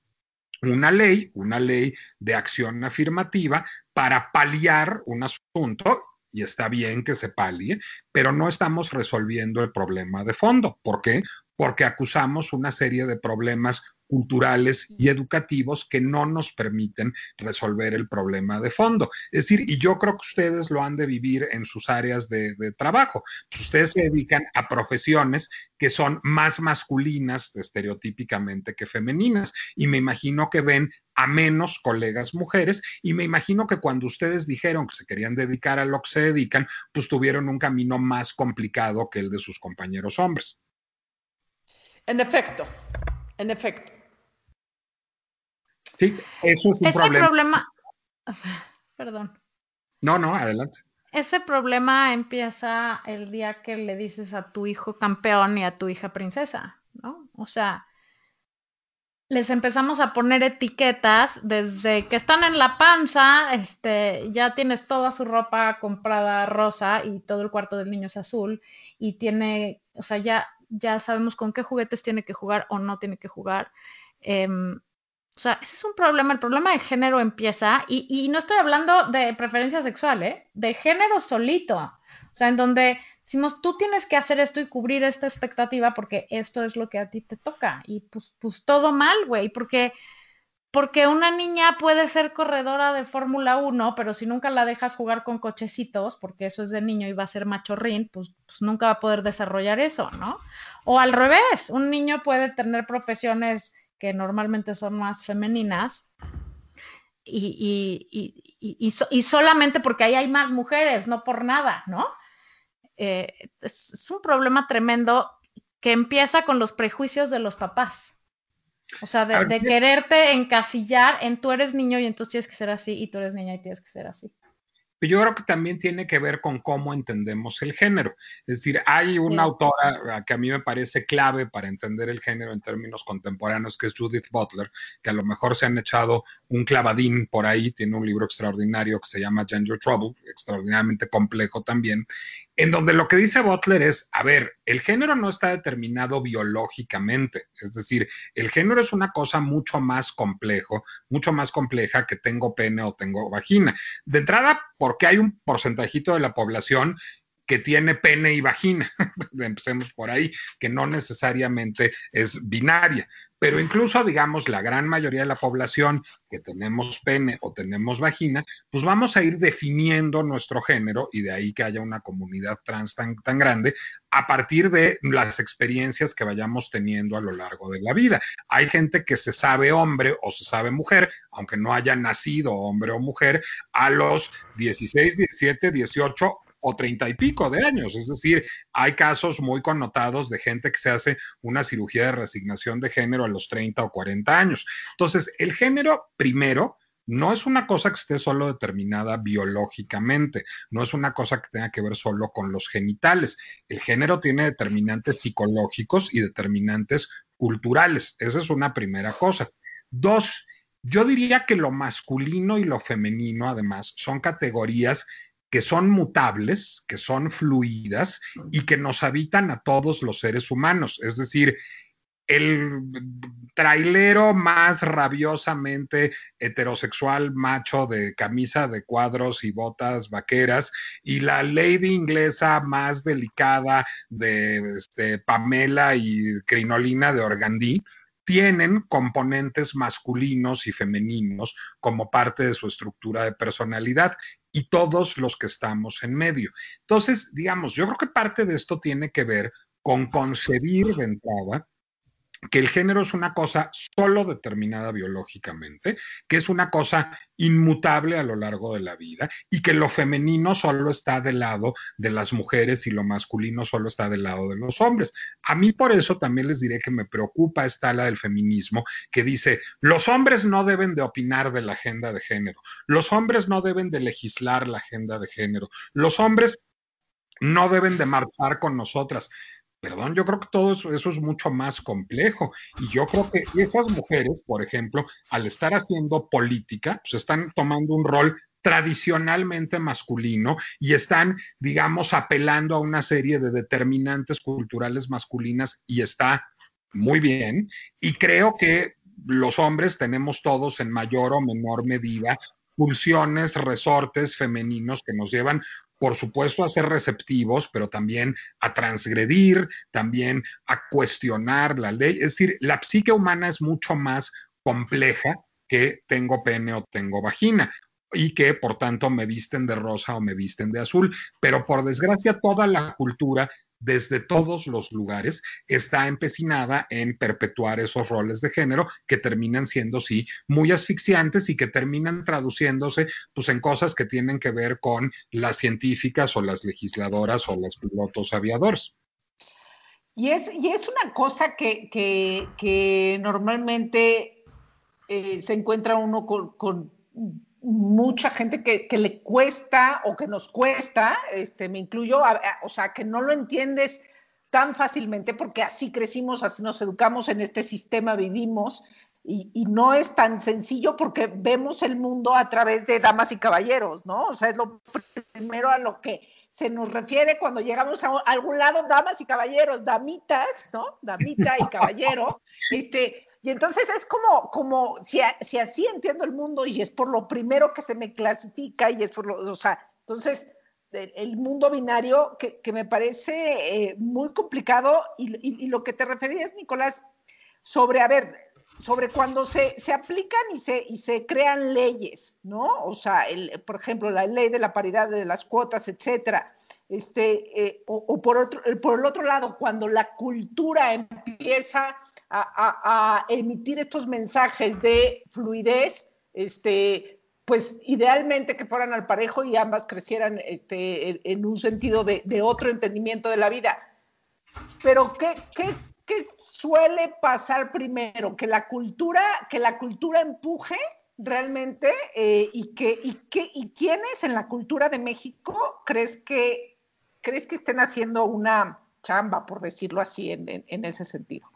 F: una ley, una ley de acción afirmativa para paliar un asunto, y está bien que se palie, pero no estamos resolviendo el problema de fondo. ¿Por qué? Porque acusamos una serie de problemas culturales y educativos que no nos permiten resolver el problema de fondo. Es decir, y yo creo que ustedes lo han de vivir en sus áreas de, trabajo. Ustedes se dedican a profesiones que son más masculinas estereotípicamente que femeninas y me imagino que ven a menos colegas mujeres y me imagino que cuando ustedes dijeron que se querían dedicar a lo que se dedican, pues tuvieron un camino más complicado que el de sus compañeros hombres.
D: En efecto, en efecto.
F: Sí, eso es un
E: Ese problema. <laughs> Perdón.
F: No, no, adelante.
E: Ese problema empieza el día que le dices a tu hijo campeón y a tu hija princesa, ¿no? O sea, les empezamos a poner etiquetas desde que están en la panza, este, ya tienes toda su ropa comprada rosa y todo el cuarto del niño es azul y tiene, o sea, ya, ya sabemos con qué juguetes tiene que jugar o no tiene que jugar. Em, o sea, ese es un problema. El problema de género empieza, y, no estoy hablando de preferencia sexual, ¿eh? de género solito. O sea, en donde decimos, tú tienes que hacer esto y cubrir esta expectativa porque esto es lo que a ti te toca. Y pues, pues todo mal, güey, porque, porque una niña puede ser corredora de Fórmula 1, pero si nunca la dejas jugar con cochecitos, porque eso es de niño y va a ser machorrín, pues, pues nunca va a poder desarrollar eso, ¿no? O al revés, un niño puede tener profesiones que normalmente son más femeninas, y, y, solamente porque ahí hay más mujeres, no por nada, ¿no? Eh, es, un problema tremendo que empieza con los prejuicios de los papás. O sea, de, de, quererte encasillar en tú eres niño y entonces tienes que ser así, y tú eres niña y tienes que ser así.
F: Yo creo que también tiene que ver con cómo entendemos el género. Es decir, hay una autora que a mí me parece clave para entender el género en términos contemporáneos, que es Judith Butler, que a lo mejor se han echado un clavadín por ahí, tiene un libro extraordinario que se llama Gender Trouble, extraordinariamente complejo también, en donde lo que dice Butler es, a ver, el género no está determinado biológicamente, es decir, el género es una cosa mucho más complejo, mucho más compleja que tengo pene o tengo vagina. De entrada, porque hay un porcentajito de la población que tiene pene y vagina, <laughs> empecemos por ahí, que no necesariamente es binaria, pero incluso, digamos, la gran mayoría de la población que tenemos pene o tenemos vagina, pues vamos a ir definiendo nuestro género y de ahí que haya una comunidad trans tan, tan grande a partir de las experiencias que vayamos teniendo a lo largo de la vida. Hay gente que se sabe hombre o se sabe mujer, aunque no haya nacido hombre o mujer, a los 16, 17, 18 o treinta y pico de años. Es decir, hay casos muy connotados de gente que se hace una cirugía de resignación de género a los 30 o 40 años. Entonces, el género primero no es una cosa que esté solo determinada biológicamente, no es una cosa que tenga que ver solo con los genitales. El género tiene determinantes psicológicos y determinantes culturales. Esa es una primera cosa. Dos, yo diría que lo masculino y lo femenino, además, son categorías que son mutables, que son fluidas y que nos habitan a todos los seres humanos. Es decir, el trailero más rabiosamente heterosexual macho de camisa de cuadros y botas vaqueras y la lady inglesa más delicada de este, Pamela y crinolina de Organdí tienen componentes masculinos y femeninos como parte de su estructura de personalidad y todos los que estamos en medio. Entonces, digamos, yo creo que parte de esto tiene que ver con concebir de entrada que el género es una cosa solo determinada biológicamente, que es una cosa inmutable a lo largo de la vida y que lo femenino solo está del lado de las mujeres y lo masculino solo está del lado de los hombres. A mí por eso también les diré que me preocupa esta ala del feminismo que dice, los hombres no deben de opinar de la agenda de género, los hombres no deben de legislar la agenda de género, los hombres no deben de marchar con nosotras. Perdón, yo creo que todo eso, es mucho más complejo. Y yo creo que esas mujeres, por ejemplo, al estar haciendo política, pues están tomando un rol tradicionalmente masculino y están, digamos, apelando a una serie de determinantes culturales masculinas y está muy bien. Y creo que los hombres tenemos todos en mayor o menor medida pulsiones, resortes femeninos que nos llevan por supuesto, a ser receptivos, pero también a transgredir, también a cuestionar la ley. Es decir, la psique humana es mucho más compleja que tengo pene o tengo vagina y que por tanto me visten de rosa o me visten de azul. Pero por desgracia toda la cultura desde todos los lugares está empecinada en perpetuar esos roles de género que terminan siendo, sí, muy asfixiantes y que terminan traduciéndose pues en cosas que tienen que ver con las científicas o las legisladoras o los pilotos aviadores.
C: Y es, y es una cosa que, que, normalmente eh, se encuentra uno con mucha gente que, le cuesta o que nos cuesta, este, me incluyo, o sea, que no lo entiendes tan fácilmente porque así crecimos, así nos educamos, en este sistema vivimos y, y, no es tan sencillo porque vemos el mundo a través de damas y caballeros, ¿no? O sea, es lo primero a lo que se nos refiere cuando llegamos a algún lado, damas y caballeros, damitas, ¿no? Damita y caballero, este, y entonces es como, como si, si, así entiendo el mundo y es por lo primero que se me clasifica y es por lo, o sea, entonces el, mundo binario que, que me parece eh, muy complicado y, y, lo que te referías, Nicolás, sobre, a ver, sobre cuando se, se aplican y se, y se crean leyes, ¿no? O sea, el, por ejemplo, la ley de la paridad de las cuotas, etcétera. Este, eh, o, o por, otro, por el otro lado, cuando la cultura empieza a, emitir estos mensajes de fluidez, este, pues idealmente que fueran al parejo y ambas crecieran este, en, un sentido de, otro entendimiento de la vida. Pero ¿qué, qué, qué suele pasar primero? Que la cultura, que la cultura empuje realmente eh, y, que, y, que, y quiénes en la cultura de México crees que, crees que estén haciendo una chamba, por decirlo así, en, en ese sentido.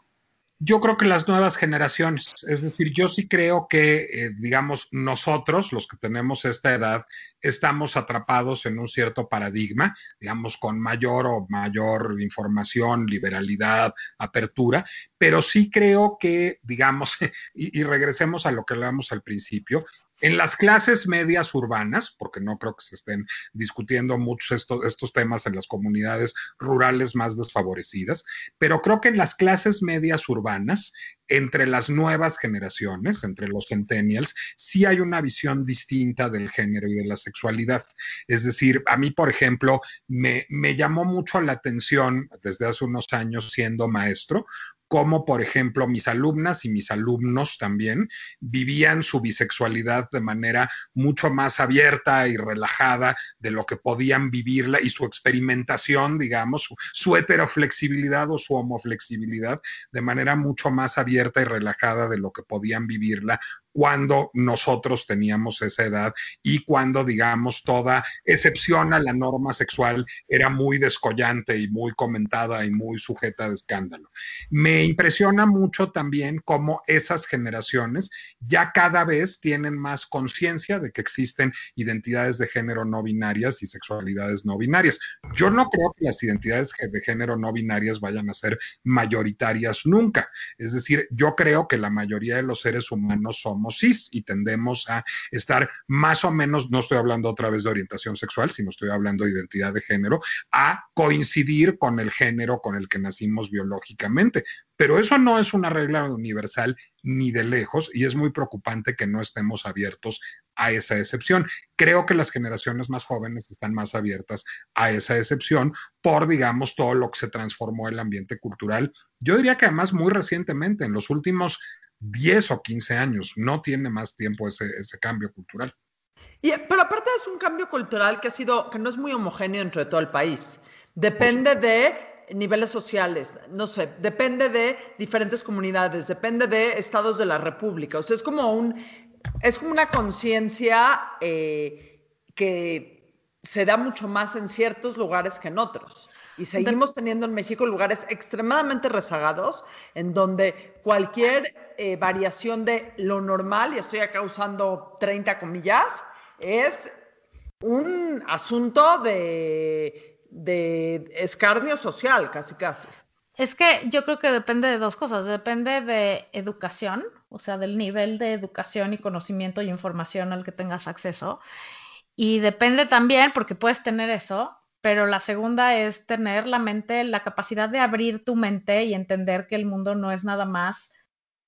F: Yo creo que las nuevas generaciones, es decir, yo sí creo que, eh, digamos, nosotros, los que tenemos esta edad, estamos atrapados en un cierto paradigma, digamos, con mayor o mayor información, liberalidad, apertura, pero sí creo que, digamos, <laughs> y, y regresemos a lo que hablábamos al principio, en las clases medias urbanas, porque no creo que se estén discutiendo muchos estos temas en las comunidades rurales más desfavorecidas, pero creo que en las clases medias urbanas, entre las nuevas generaciones, entre los centennials, sí hay una visión distinta del género y de la sexualidad. Es decir, a mí, por ejemplo, me llamó mucho la atención desde hace unos años siendo maestro, como por ejemplo mis alumnas y mis alumnos también vivían su bisexualidad de manera mucho más abierta y relajada de lo que podían vivirla y su experimentación, digamos, su, su heteroflexibilidad o su homoflexibilidad de manera mucho más abierta y relajada de lo que podían vivirla cuando nosotros teníamos esa edad y cuando, digamos, toda excepción a la norma sexual era muy descollante y muy comentada y muy sujeta de escándalo. Me impresiona mucho también cómo esas generaciones ya cada vez tienen más conciencia de que existen identidades de género no binarias y sexualidades no binarias. Yo no creo que las identidades de género no binarias vayan a ser mayoritarias nunca. Es decir, yo creo que la mayoría de los seres humanos somos cis y tendemos a estar más o menos, no estoy hablando otra vez de orientación sexual, sino estoy hablando de identidad de género, a coincidir con el género con el que nacimos biológicamente. Pero eso no es una regla universal ni de lejos y es muy preocupante que no estemos abiertos a esa excepción. Creo que las generaciones más jóvenes están más abiertas a esa excepción por, digamos, todo lo que se transformó el ambiente cultural. Yo diría que además muy recientemente, en los últimos 10 o 15 años, no tiene más tiempo ese, ese cambio cultural.
D: Y, pero aparte es un cambio cultural que ha sido, que no es muy homogéneo entre todo el país. Depende de niveles sociales, no sé, depende de diferentes comunidades, depende de estados de la República. O sea, es como un, es como una conciencia eh, que se da mucho más en ciertos lugares que en otros. Y seguimos teniendo en México lugares extremadamente rezagados en donde cualquier eh, variación de lo normal, y estoy acá usando 30 comillas, es un asunto de, de escarnio social, casi casi.
E: Es que yo creo que depende de dos cosas. Depende de educación, o sea, del nivel de educación y conocimiento y información al que tengas acceso. Y depende también, porque puedes tener eso, pero la segunda es tener la mente, la capacidad de abrir tu mente y entender que el mundo no es nada más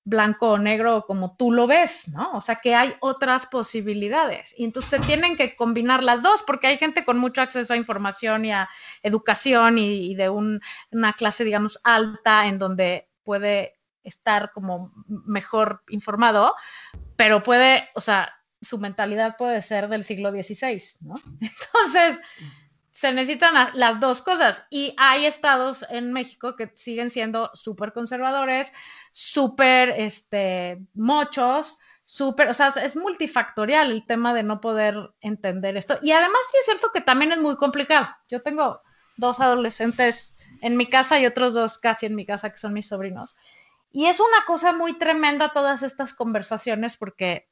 E: blanco o negro como tú lo ves, ¿no? O sea, que hay otras posibilidades. Y entonces se tienen que combinar las dos, porque hay gente con mucho acceso a información y a educación y, de una clase, digamos, alta en donde puede estar como mejor informado, pero puede, o sea, su mentalidad puede ser del siglo XVI, ¿no? <laughs> Entonces, se necesitan las dos cosas. Y hay estados en México que siguen siendo súper conservadores, súper este, mochos, súper, o sea, es multifactorial el tema de no poder entender esto. Y además sí es cierto que también es muy complicado. Yo tengo dos adolescentes en mi casa y otros dos casi en mi casa que son mis sobrinos. Y es una cosa muy tremenda todas estas conversaciones porque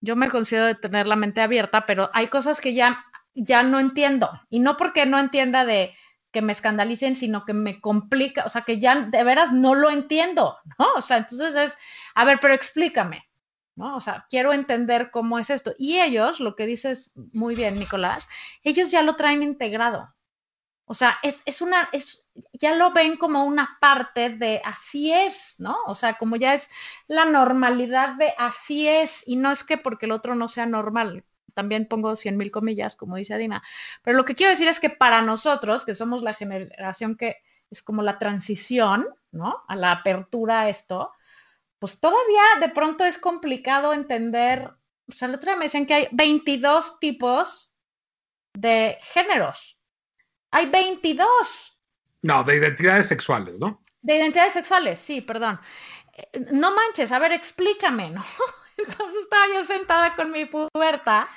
E: yo me considero de tener la mente abierta, pero hay cosas que ya ya no entiendo. Y no porque no entienda de que me escandalicen, sino que me complica, o sea, que ya de veras no lo entiendo, ¿no? O sea, entonces es, a ver, pero explícame, ¿no? O sea, quiero entender cómo es esto. Y ellos, lo que dices muy bien, Nicolás, ellos ya lo traen integrado. O sea, es, es una, es, ya lo ven como una parte de así es, ¿no? O sea, como ya es la normalidad de así es, y no es que porque el otro no sea normal, también pongo 100 mil comillas, como dice Adina. Pero lo que quiero decir es que para nosotros, que somos la generación que es como la transición, ¿no? A la apertura a esto, pues todavía de pronto es complicado entender. O sea, el otro día me decían que hay 22 tipos de géneros. Hay 22.
F: No, de identidades sexuales, ¿no?
E: De identidades sexuales, sí, perdón. No manches, a ver, explícame, ¿no? <laughs> Entonces estaba yo sentada con mi puberta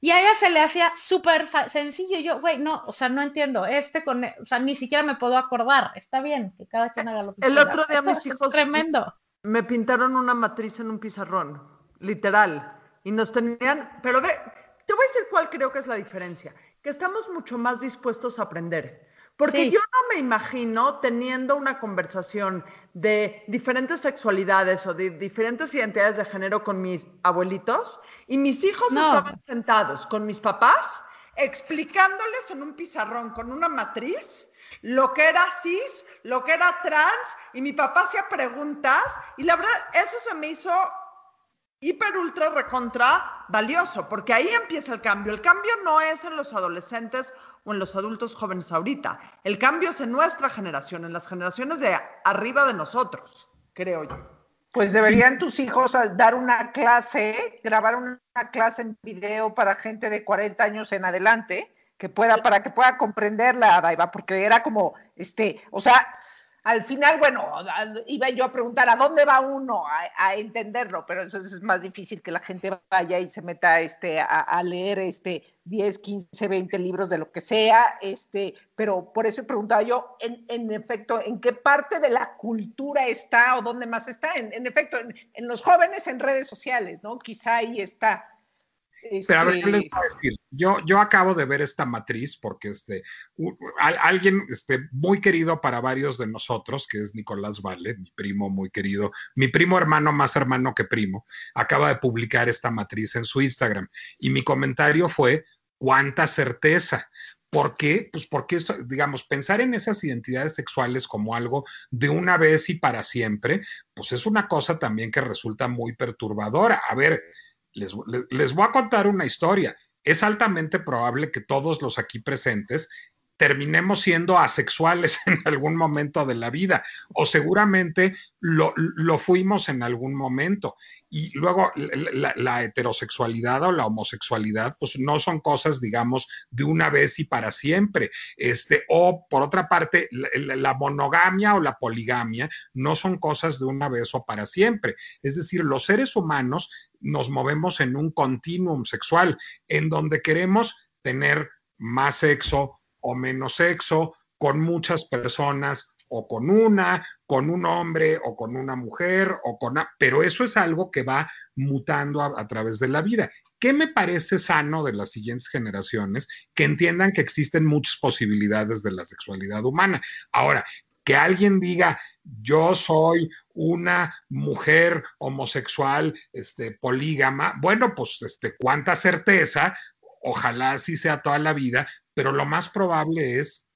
E: y a ella se le hacía súper sencillo. Yo, güey, no, o sea, no entiendo. Este con, o sea, ni siquiera me puedo acordar. Está bien que cada quien haga lo que
D: El otro día mis <laughs> hijos.
E: Tremendo.
D: Me pintaron una matriz en un pizarrón, literal. Y nos tenían. Pero ve, te voy a decir cuál creo que es la diferencia. Que estamos mucho más dispuestos a aprender. Porque yo no me imagino teniendo una conversación de diferentes sexualidades o de diferentes identidades de género con mis abuelitos y mis hijos estaban sentados con mis papás explicándoles en un pizarrón con una matriz lo que era cis, lo que era trans y mi papá hacía preguntas y la verdad eso se me hizo hiper ultra recontra valioso porque ahí empieza el cambio. El cambio no es en los adolescentes en los adultos jóvenes ahorita. El cambio es en nuestra generación, en las generaciones de arriba de nosotros, creo yo.
C: Pues deberían tus hijos dar una clase, grabar una clase en video para gente de 40 años en adelante, que pueda, para que pueda comprender la Daiva, porque era como, este, o sea, al final, bueno, iba yo a preguntar a dónde va uno a, entenderlo, pero eso es más difícil que la gente vaya y se meta este, a, leer este 10, 15, 20 libros de lo que sea, este, pero por eso preguntaba yo, en, en efecto, ¿en qué parte de la cultura está o dónde más está? En, en efecto, en, en los jóvenes en redes sociales, ¿no? Quizá ahí está
F: pero a ver, ¿qué les voy a este decir? Yo, yo acabo de ver esta matriz porque este, alguien este, muy querido para varios de nosotros, que es Nicolás Valle, mi primo muy querido, mi primo hermano más hermano que primo, acaba de publicar esta matriz en su Instagram. Y mi comentario fue, ¿cuánta certeza? ¿Por qué? Pues porque, digamos, pensar en esas identidades sexuales como algo de una vez y para siempre, pues es una cosa también que resulta muy perturbadora. A ver, les, voy a contar una historia. Es altamente probable que todos los aquí presentes terminemos siendo asexuales <laughs> en algún momento de la vida o seguramente lo, fuimos en algún momento. Y luego la, heterosexualidad o la homosexualidad, pues no son cosas, digamos, de una vez y para siempre. Este, o por otra parte, la, monogamia o la poligamia no son cosas de una vez o para siempre. Es decir, los seres humanos nos movemos en un continuum sexual en donde queremos tener más sexo, o menos sexo, con muchas personas o con una, con un hombre o con una mujer o con... Pero eso es algo que va mutando a, través de la vida. ¿Qué me parece sano de las siguientes generaciones? Que entiendan que existen muchas posibilidades de la sexualidad humana. Ahora, que alguien diga, yo soy una mujer homosexual, este, polígama, bueno, pues, este, cuánta certeza, ojalá así sea toda la vida, pero lo más probable es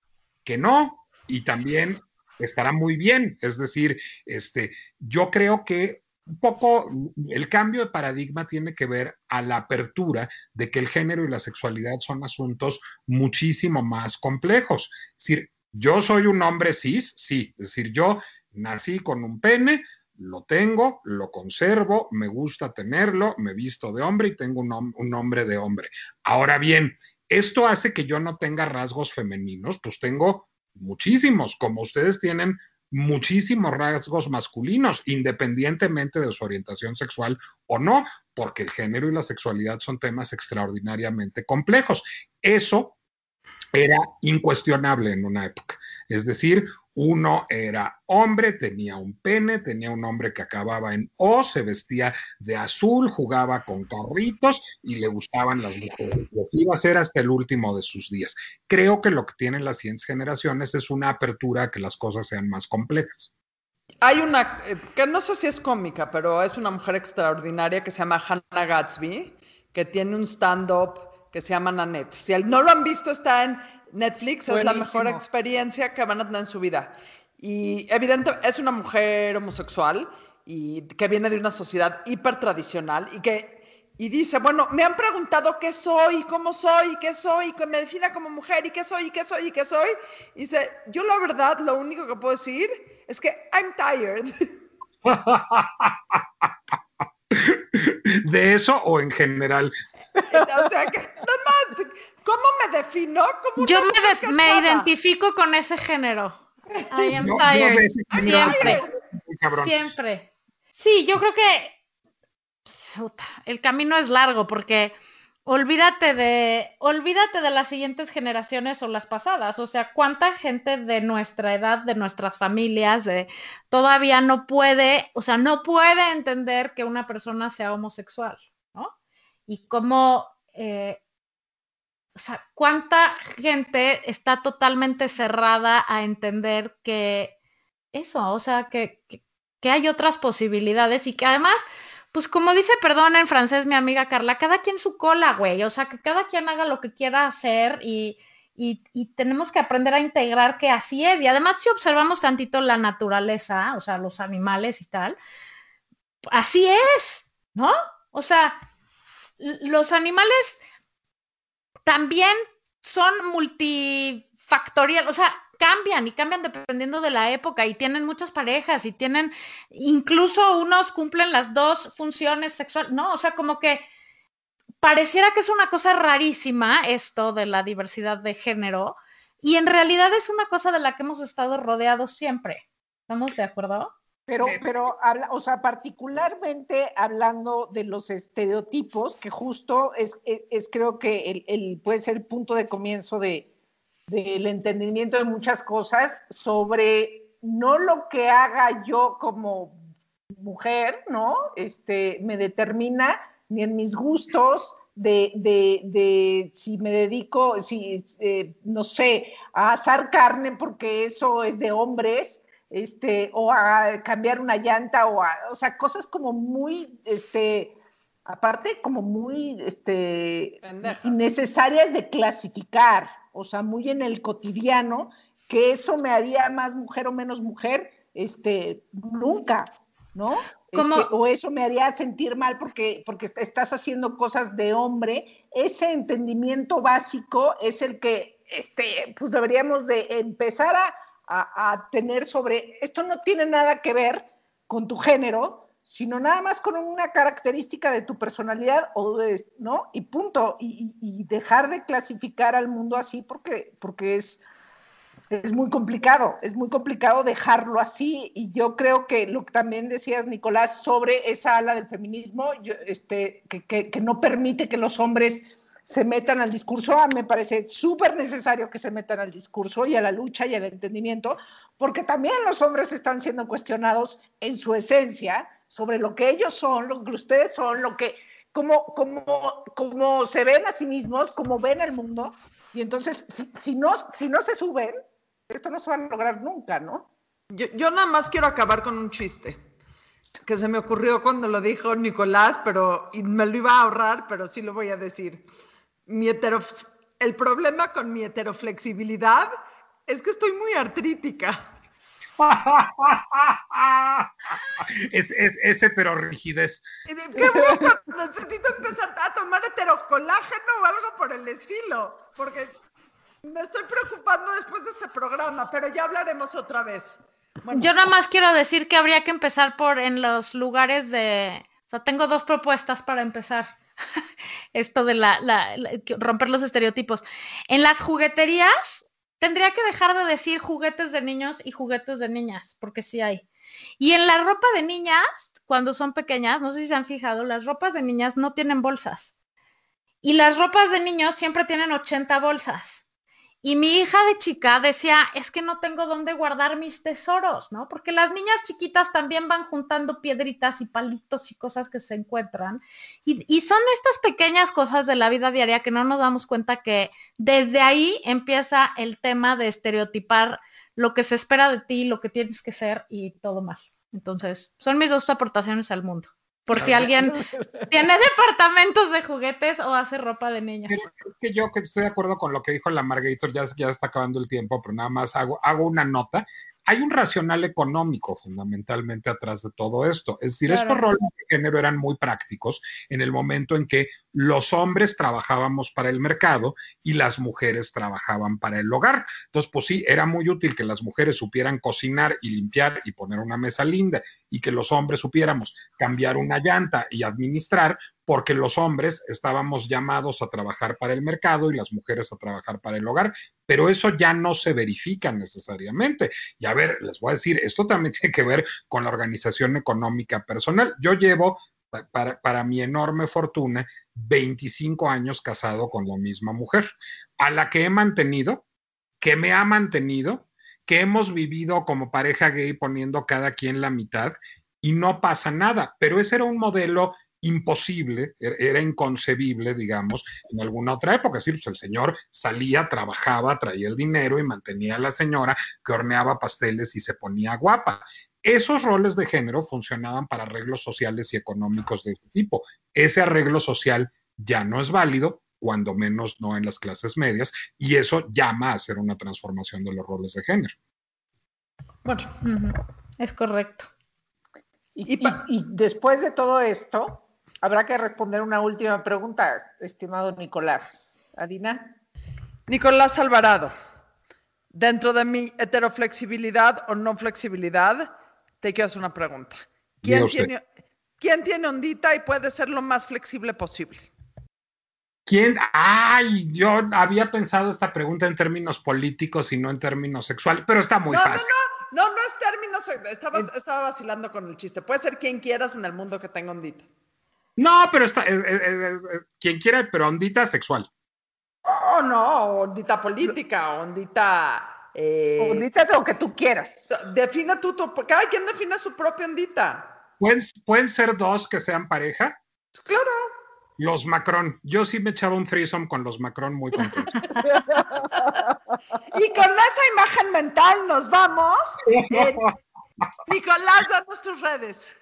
F: que no, y también estará muy bien. Es decir, este, yo creo que un poco el cambio de paradigma tiene que ver a la apertura de que el género y la sexualidad son asuntos muchísimo más complejos. Es decir, yo soy un hombre cis, sí, es decir, yo nací con un pene, lo tengo, lo conservo, me gusta tenerlo, me visto de hombre y tengo un, un nombre de hombre. Ahora bien, esto hace que yo no tenga rasgos femeninos, pues tengo muchísimos, como ustedes tienen muchísimos rasgos masculinos, independientemente de su orientación sexual o no, porque el género y la sexualidad son temas extraordinariamente complejos. Eso era incuestionable en una época. Es decir, uno era hombre, tenía un pene, tenía un hombre que acababa en O, se vestía de azul, jugaba con carritos y le gustaban las mujeres. Lo iba a hacer hasta el último de sus días. Creo que lo que tienen las siguientes generaciones es una apertura a que las cosas sean más complejas.
D: Hay una, eh, que no sé si es cómica, pero es una mujer extraordinaria que se llama Hannah Gatsby, que tiene un stand-up que se llama Nanette. Si no lo han visto, está en Netflix es la mejor experiencia que van a tener en su vida. Y evidentemente es una mujer homosexual y que viene de una sociedad hiper tradicional y que y dice, bueno, me han preguntado qué soy, cómo soy, qué soy, que me defina como mujer y qué soy, y qué soy, y qué soy. Y dice, yo la verdad lo único que puedo decir es que I'm tired. <laughs>
F: ¿De eso o en general?
D: o sea que, no, ¿cómo me defino?
E: Yo me, me, identifico con ese género. I am tired. Siempre. Siempre. Sí, yo creo que el camino es largo porque olvídate de, olvídate de las siguientes generaciones o las pasadas. O sea, cuánta gente de nuestra edad, de nuestras familias, de, todavía no puede, o sea, no puede entender que una persona sea homosexual, ¿no? Y cómo, eh, o sea, cuánta gente está totalmente cerrada a entender que eso, o sea, que, que, que hay otras posibilidades y que además pues como dice, perdón en francés mi amiga Carla, cada quien su cola, güey, o sea, que cada quien haga lo que quiera hacer y, y, y, tenemos que aprender a integrar que así es. Y además si observamos tantito la naturaleza, o sea, los animales y tal, así es, ¿no? O sea, los animales también son multifactoriales, o sea, cambian y cambian dependiendo de la época y tienen muchas parejas y tienen, incluso unos cumplen las dos funciones sexuales, ¿no? O sea, como que pareciera que es una cosa rarísima esto de la diversidad de género y en realidad es una cosa de la que hemos estado rodeados siempre. ¿Estamos de acuerdo?
C: Pero, pero, habla, o sea, particularmente hablando de los estereotipos, que justo es, es, es creo que el, el, puede ser el punto de comienzo de, del entendimiento de muchas cosas sobre no lo que haga yo como mujer, ¿no? Este, me determina ni en mis gustos de, de, de si me dedico, si, eh, no sé, a asar carne porque eso es de hombres, este, o a cambiar una llanta, o a, o sea, cosas como muy, este, aparte como muy, este, innecesarias de clasificar, o sea, muy en el cotidiano, que eso me haría más mujer o menos mujer, este, nunca, ¿no? Este, o eso me haría sentir mal porque, porque estás haciendo cosas de hombre. Ese entendimiento básico es el que, este, pues deberíamos de empezar a, a, a tener sobre, esto no tiene nada que ver con tu género, sino nada más con una característica de tu personalidad, o de, ¿no? Y punto. Y, y, dejar de clasificar al mundo así porque, porque es, es muy complicado, es muy complicado dejarlo así. Y yo creo que lo que también decías, Nicolás, sobre esa ala del feminismo, yo, este, que, que, que no permite que los hombres se metan al discurso, a mí me parece súper necesario que se metan al discurso y a la lucha y al entendimiento, porque también los hombres están siendo cuestionados en su esencia sobre lo que ellos son, lo que ustedes son, lo que, cómo, cómo, cómo se ven a sí mismos, cómo ven el mundo. Y entonces, si, no, si no se suben, esto no se va a lograr nunca, ¿no?
D: Yo, yo nada más quiero acabar con un chiste que se me ocurrió cuando lo dijo Nicolás, pero y me lo iba a ahorrar, pero sí lo voy a decir. Mi el problema con mi heteroflexibilidad es que estoy muy artrítica. <laughs>
F: es, es, es heterorrigidez.
D: Qué bueno, necesito empezar a tomar heterocolágeno o algo por el estilo, porque me estoy preocupando después de este programa, pero ya hablaremos otra vez.
E: Bueno. Yo nada más quiero decir que habría que empezar por en los lugares de, o sea, tengo dos propuestas para empezar. <laughs> Esto de la, la, la, romper los estereotipos. En las jugueterías tendría que dejar de decir juguetes de niños y juguetes de niñas, porque sí hay. Y en la ropa de niñas, cuando son pequeñas, no sé si se han fijado, las ropas de niñas no tienen bolsas. Y las ropas de niños siempre tienen 80 bolsas. Y mi hija de chica decía, es que no tengo dónde guardar mis tesoros, ¿no? Porque las niñas chiquitas también van juntando piedritas y palitos y cosas que se encuentran. Y, son estas pequeñas cosas de la vida diaria que no nos damos cuenta que desde ahí empieza el tema de estereotipar lo que se espera de ti, lo que tienes que ser y todo mal. Entonces, son mis dos aportaciones al mundo por si alguien tiene departamentos de juguetes o hace ropa de niños.
F: Es que yo que estoy de acuerdo con lo que dijo la Margator, ya, ya está acabando el tiempo, pero nada más hago, hago una nota hay un racional económico fundamentalmente atrás de todo esto. Es decir, claro. estos roles de género eran muy prácticos en el momento en que los hombres trabajábamos para el mercado y las mujeres trabajaban para el hogar. Entonces, pues sí, era muy útil que las mujeres supieran cocinar y limpiar y poner una mesa linda y que los hombres supiéramos cambiar una llanta y administrar, porque los hombres estábamos llamados a trabajar para el mercado y las mujeres a trabajar para el hogar, pero eso ya no se verifica necesariamente. Ya ver, les voy a decir, esto también <laughs> tiene que ver con la organización económica personal. Yo llevo, para, para mi enorme fortuna, 25 años casado con la misma mujer, a la que he mantenido, que me ha mantenido, que hemos vivido como pareja gay poniendo cada quien la mitad y no pasa nada, pero ese era un modelo imposible, er, era inconcebible, digamos, en alguna otra época. Es decir, pues el señor salía, trabajaba, traía el dinero y mantenía a la señora que horneaba pasteles y se ponía guapa. Esos roles de género funcionaban para arreglos sociales y económicos de ese tipo. Ese arreglo social ya no es válido, cuando menos no en las clases medias, y eso llama a hacer una transformación de los roles de género.
D: Bueno,
E: Es correcto.
C: Y después de todo esto, habrá que responder una última pregunta, estimado Nicolás. Adina.
D: Nicolás Alvarado, dentro de mi heteroflexibilidad o no flexibilidad, te quiero hacer una pregunta. ¿Quién tiene, ¿Quién tiene ondita y puede ser lo más flexible posible?
F: ¿Quién? Ay, yo había pensado esta pregunta en términos políticos y no en términos sexuales, pero está muy
D: no,
F: fácil.
D: no, no, no es términos, estaba, estaba vacilando con el chiste. Puede ser quien quieras en el mundo que tenga ondita.
F: No, pero está, eh, eh, eh, quien quiera, pero ondita sexual.
D: Oh, no, ondita política, ondita... eh,
C: Ondita lo que tú quieras.
D: Define tú, tu, cada quien define su propia ondita.
F: ¿Pueden, pueden ser dos que sean pareja.
D: Claro.
F: Los Macron. Yo sí me echaba un threesome con los Macron muy contento. <laughs>
D: Y con esa imagen mental nos vamos. <laughs> Eh, Nicolás, danos tus redes.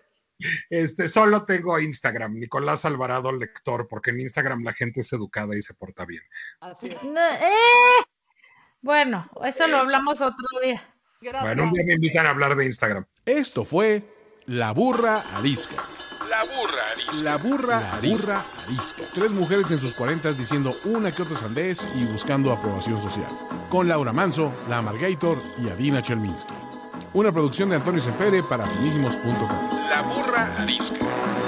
F: Este, solo tengo Instagram, Nicolás Alvarado Lector, porque en Instagram la gente es educada y se porta bien.
D: Así es.
E: No, ¡eh! Bueno, eso lo hablamos otro día.
D: Gracias.
F: Bueno, un día me invitan a hablar de Instagram.
A: Esto fue La Burra Arisca.
B: La burra arisca.
A: La burra, arisca. arisca. Tres mujeres en sus cuarentas diciendo una que otra sandez y buscando aprobación social. Con Laura Manso, La Amargator y Adina Chelminsky. Una producción de Antonio Sempere para finísimos.com.
B: La burra arisca.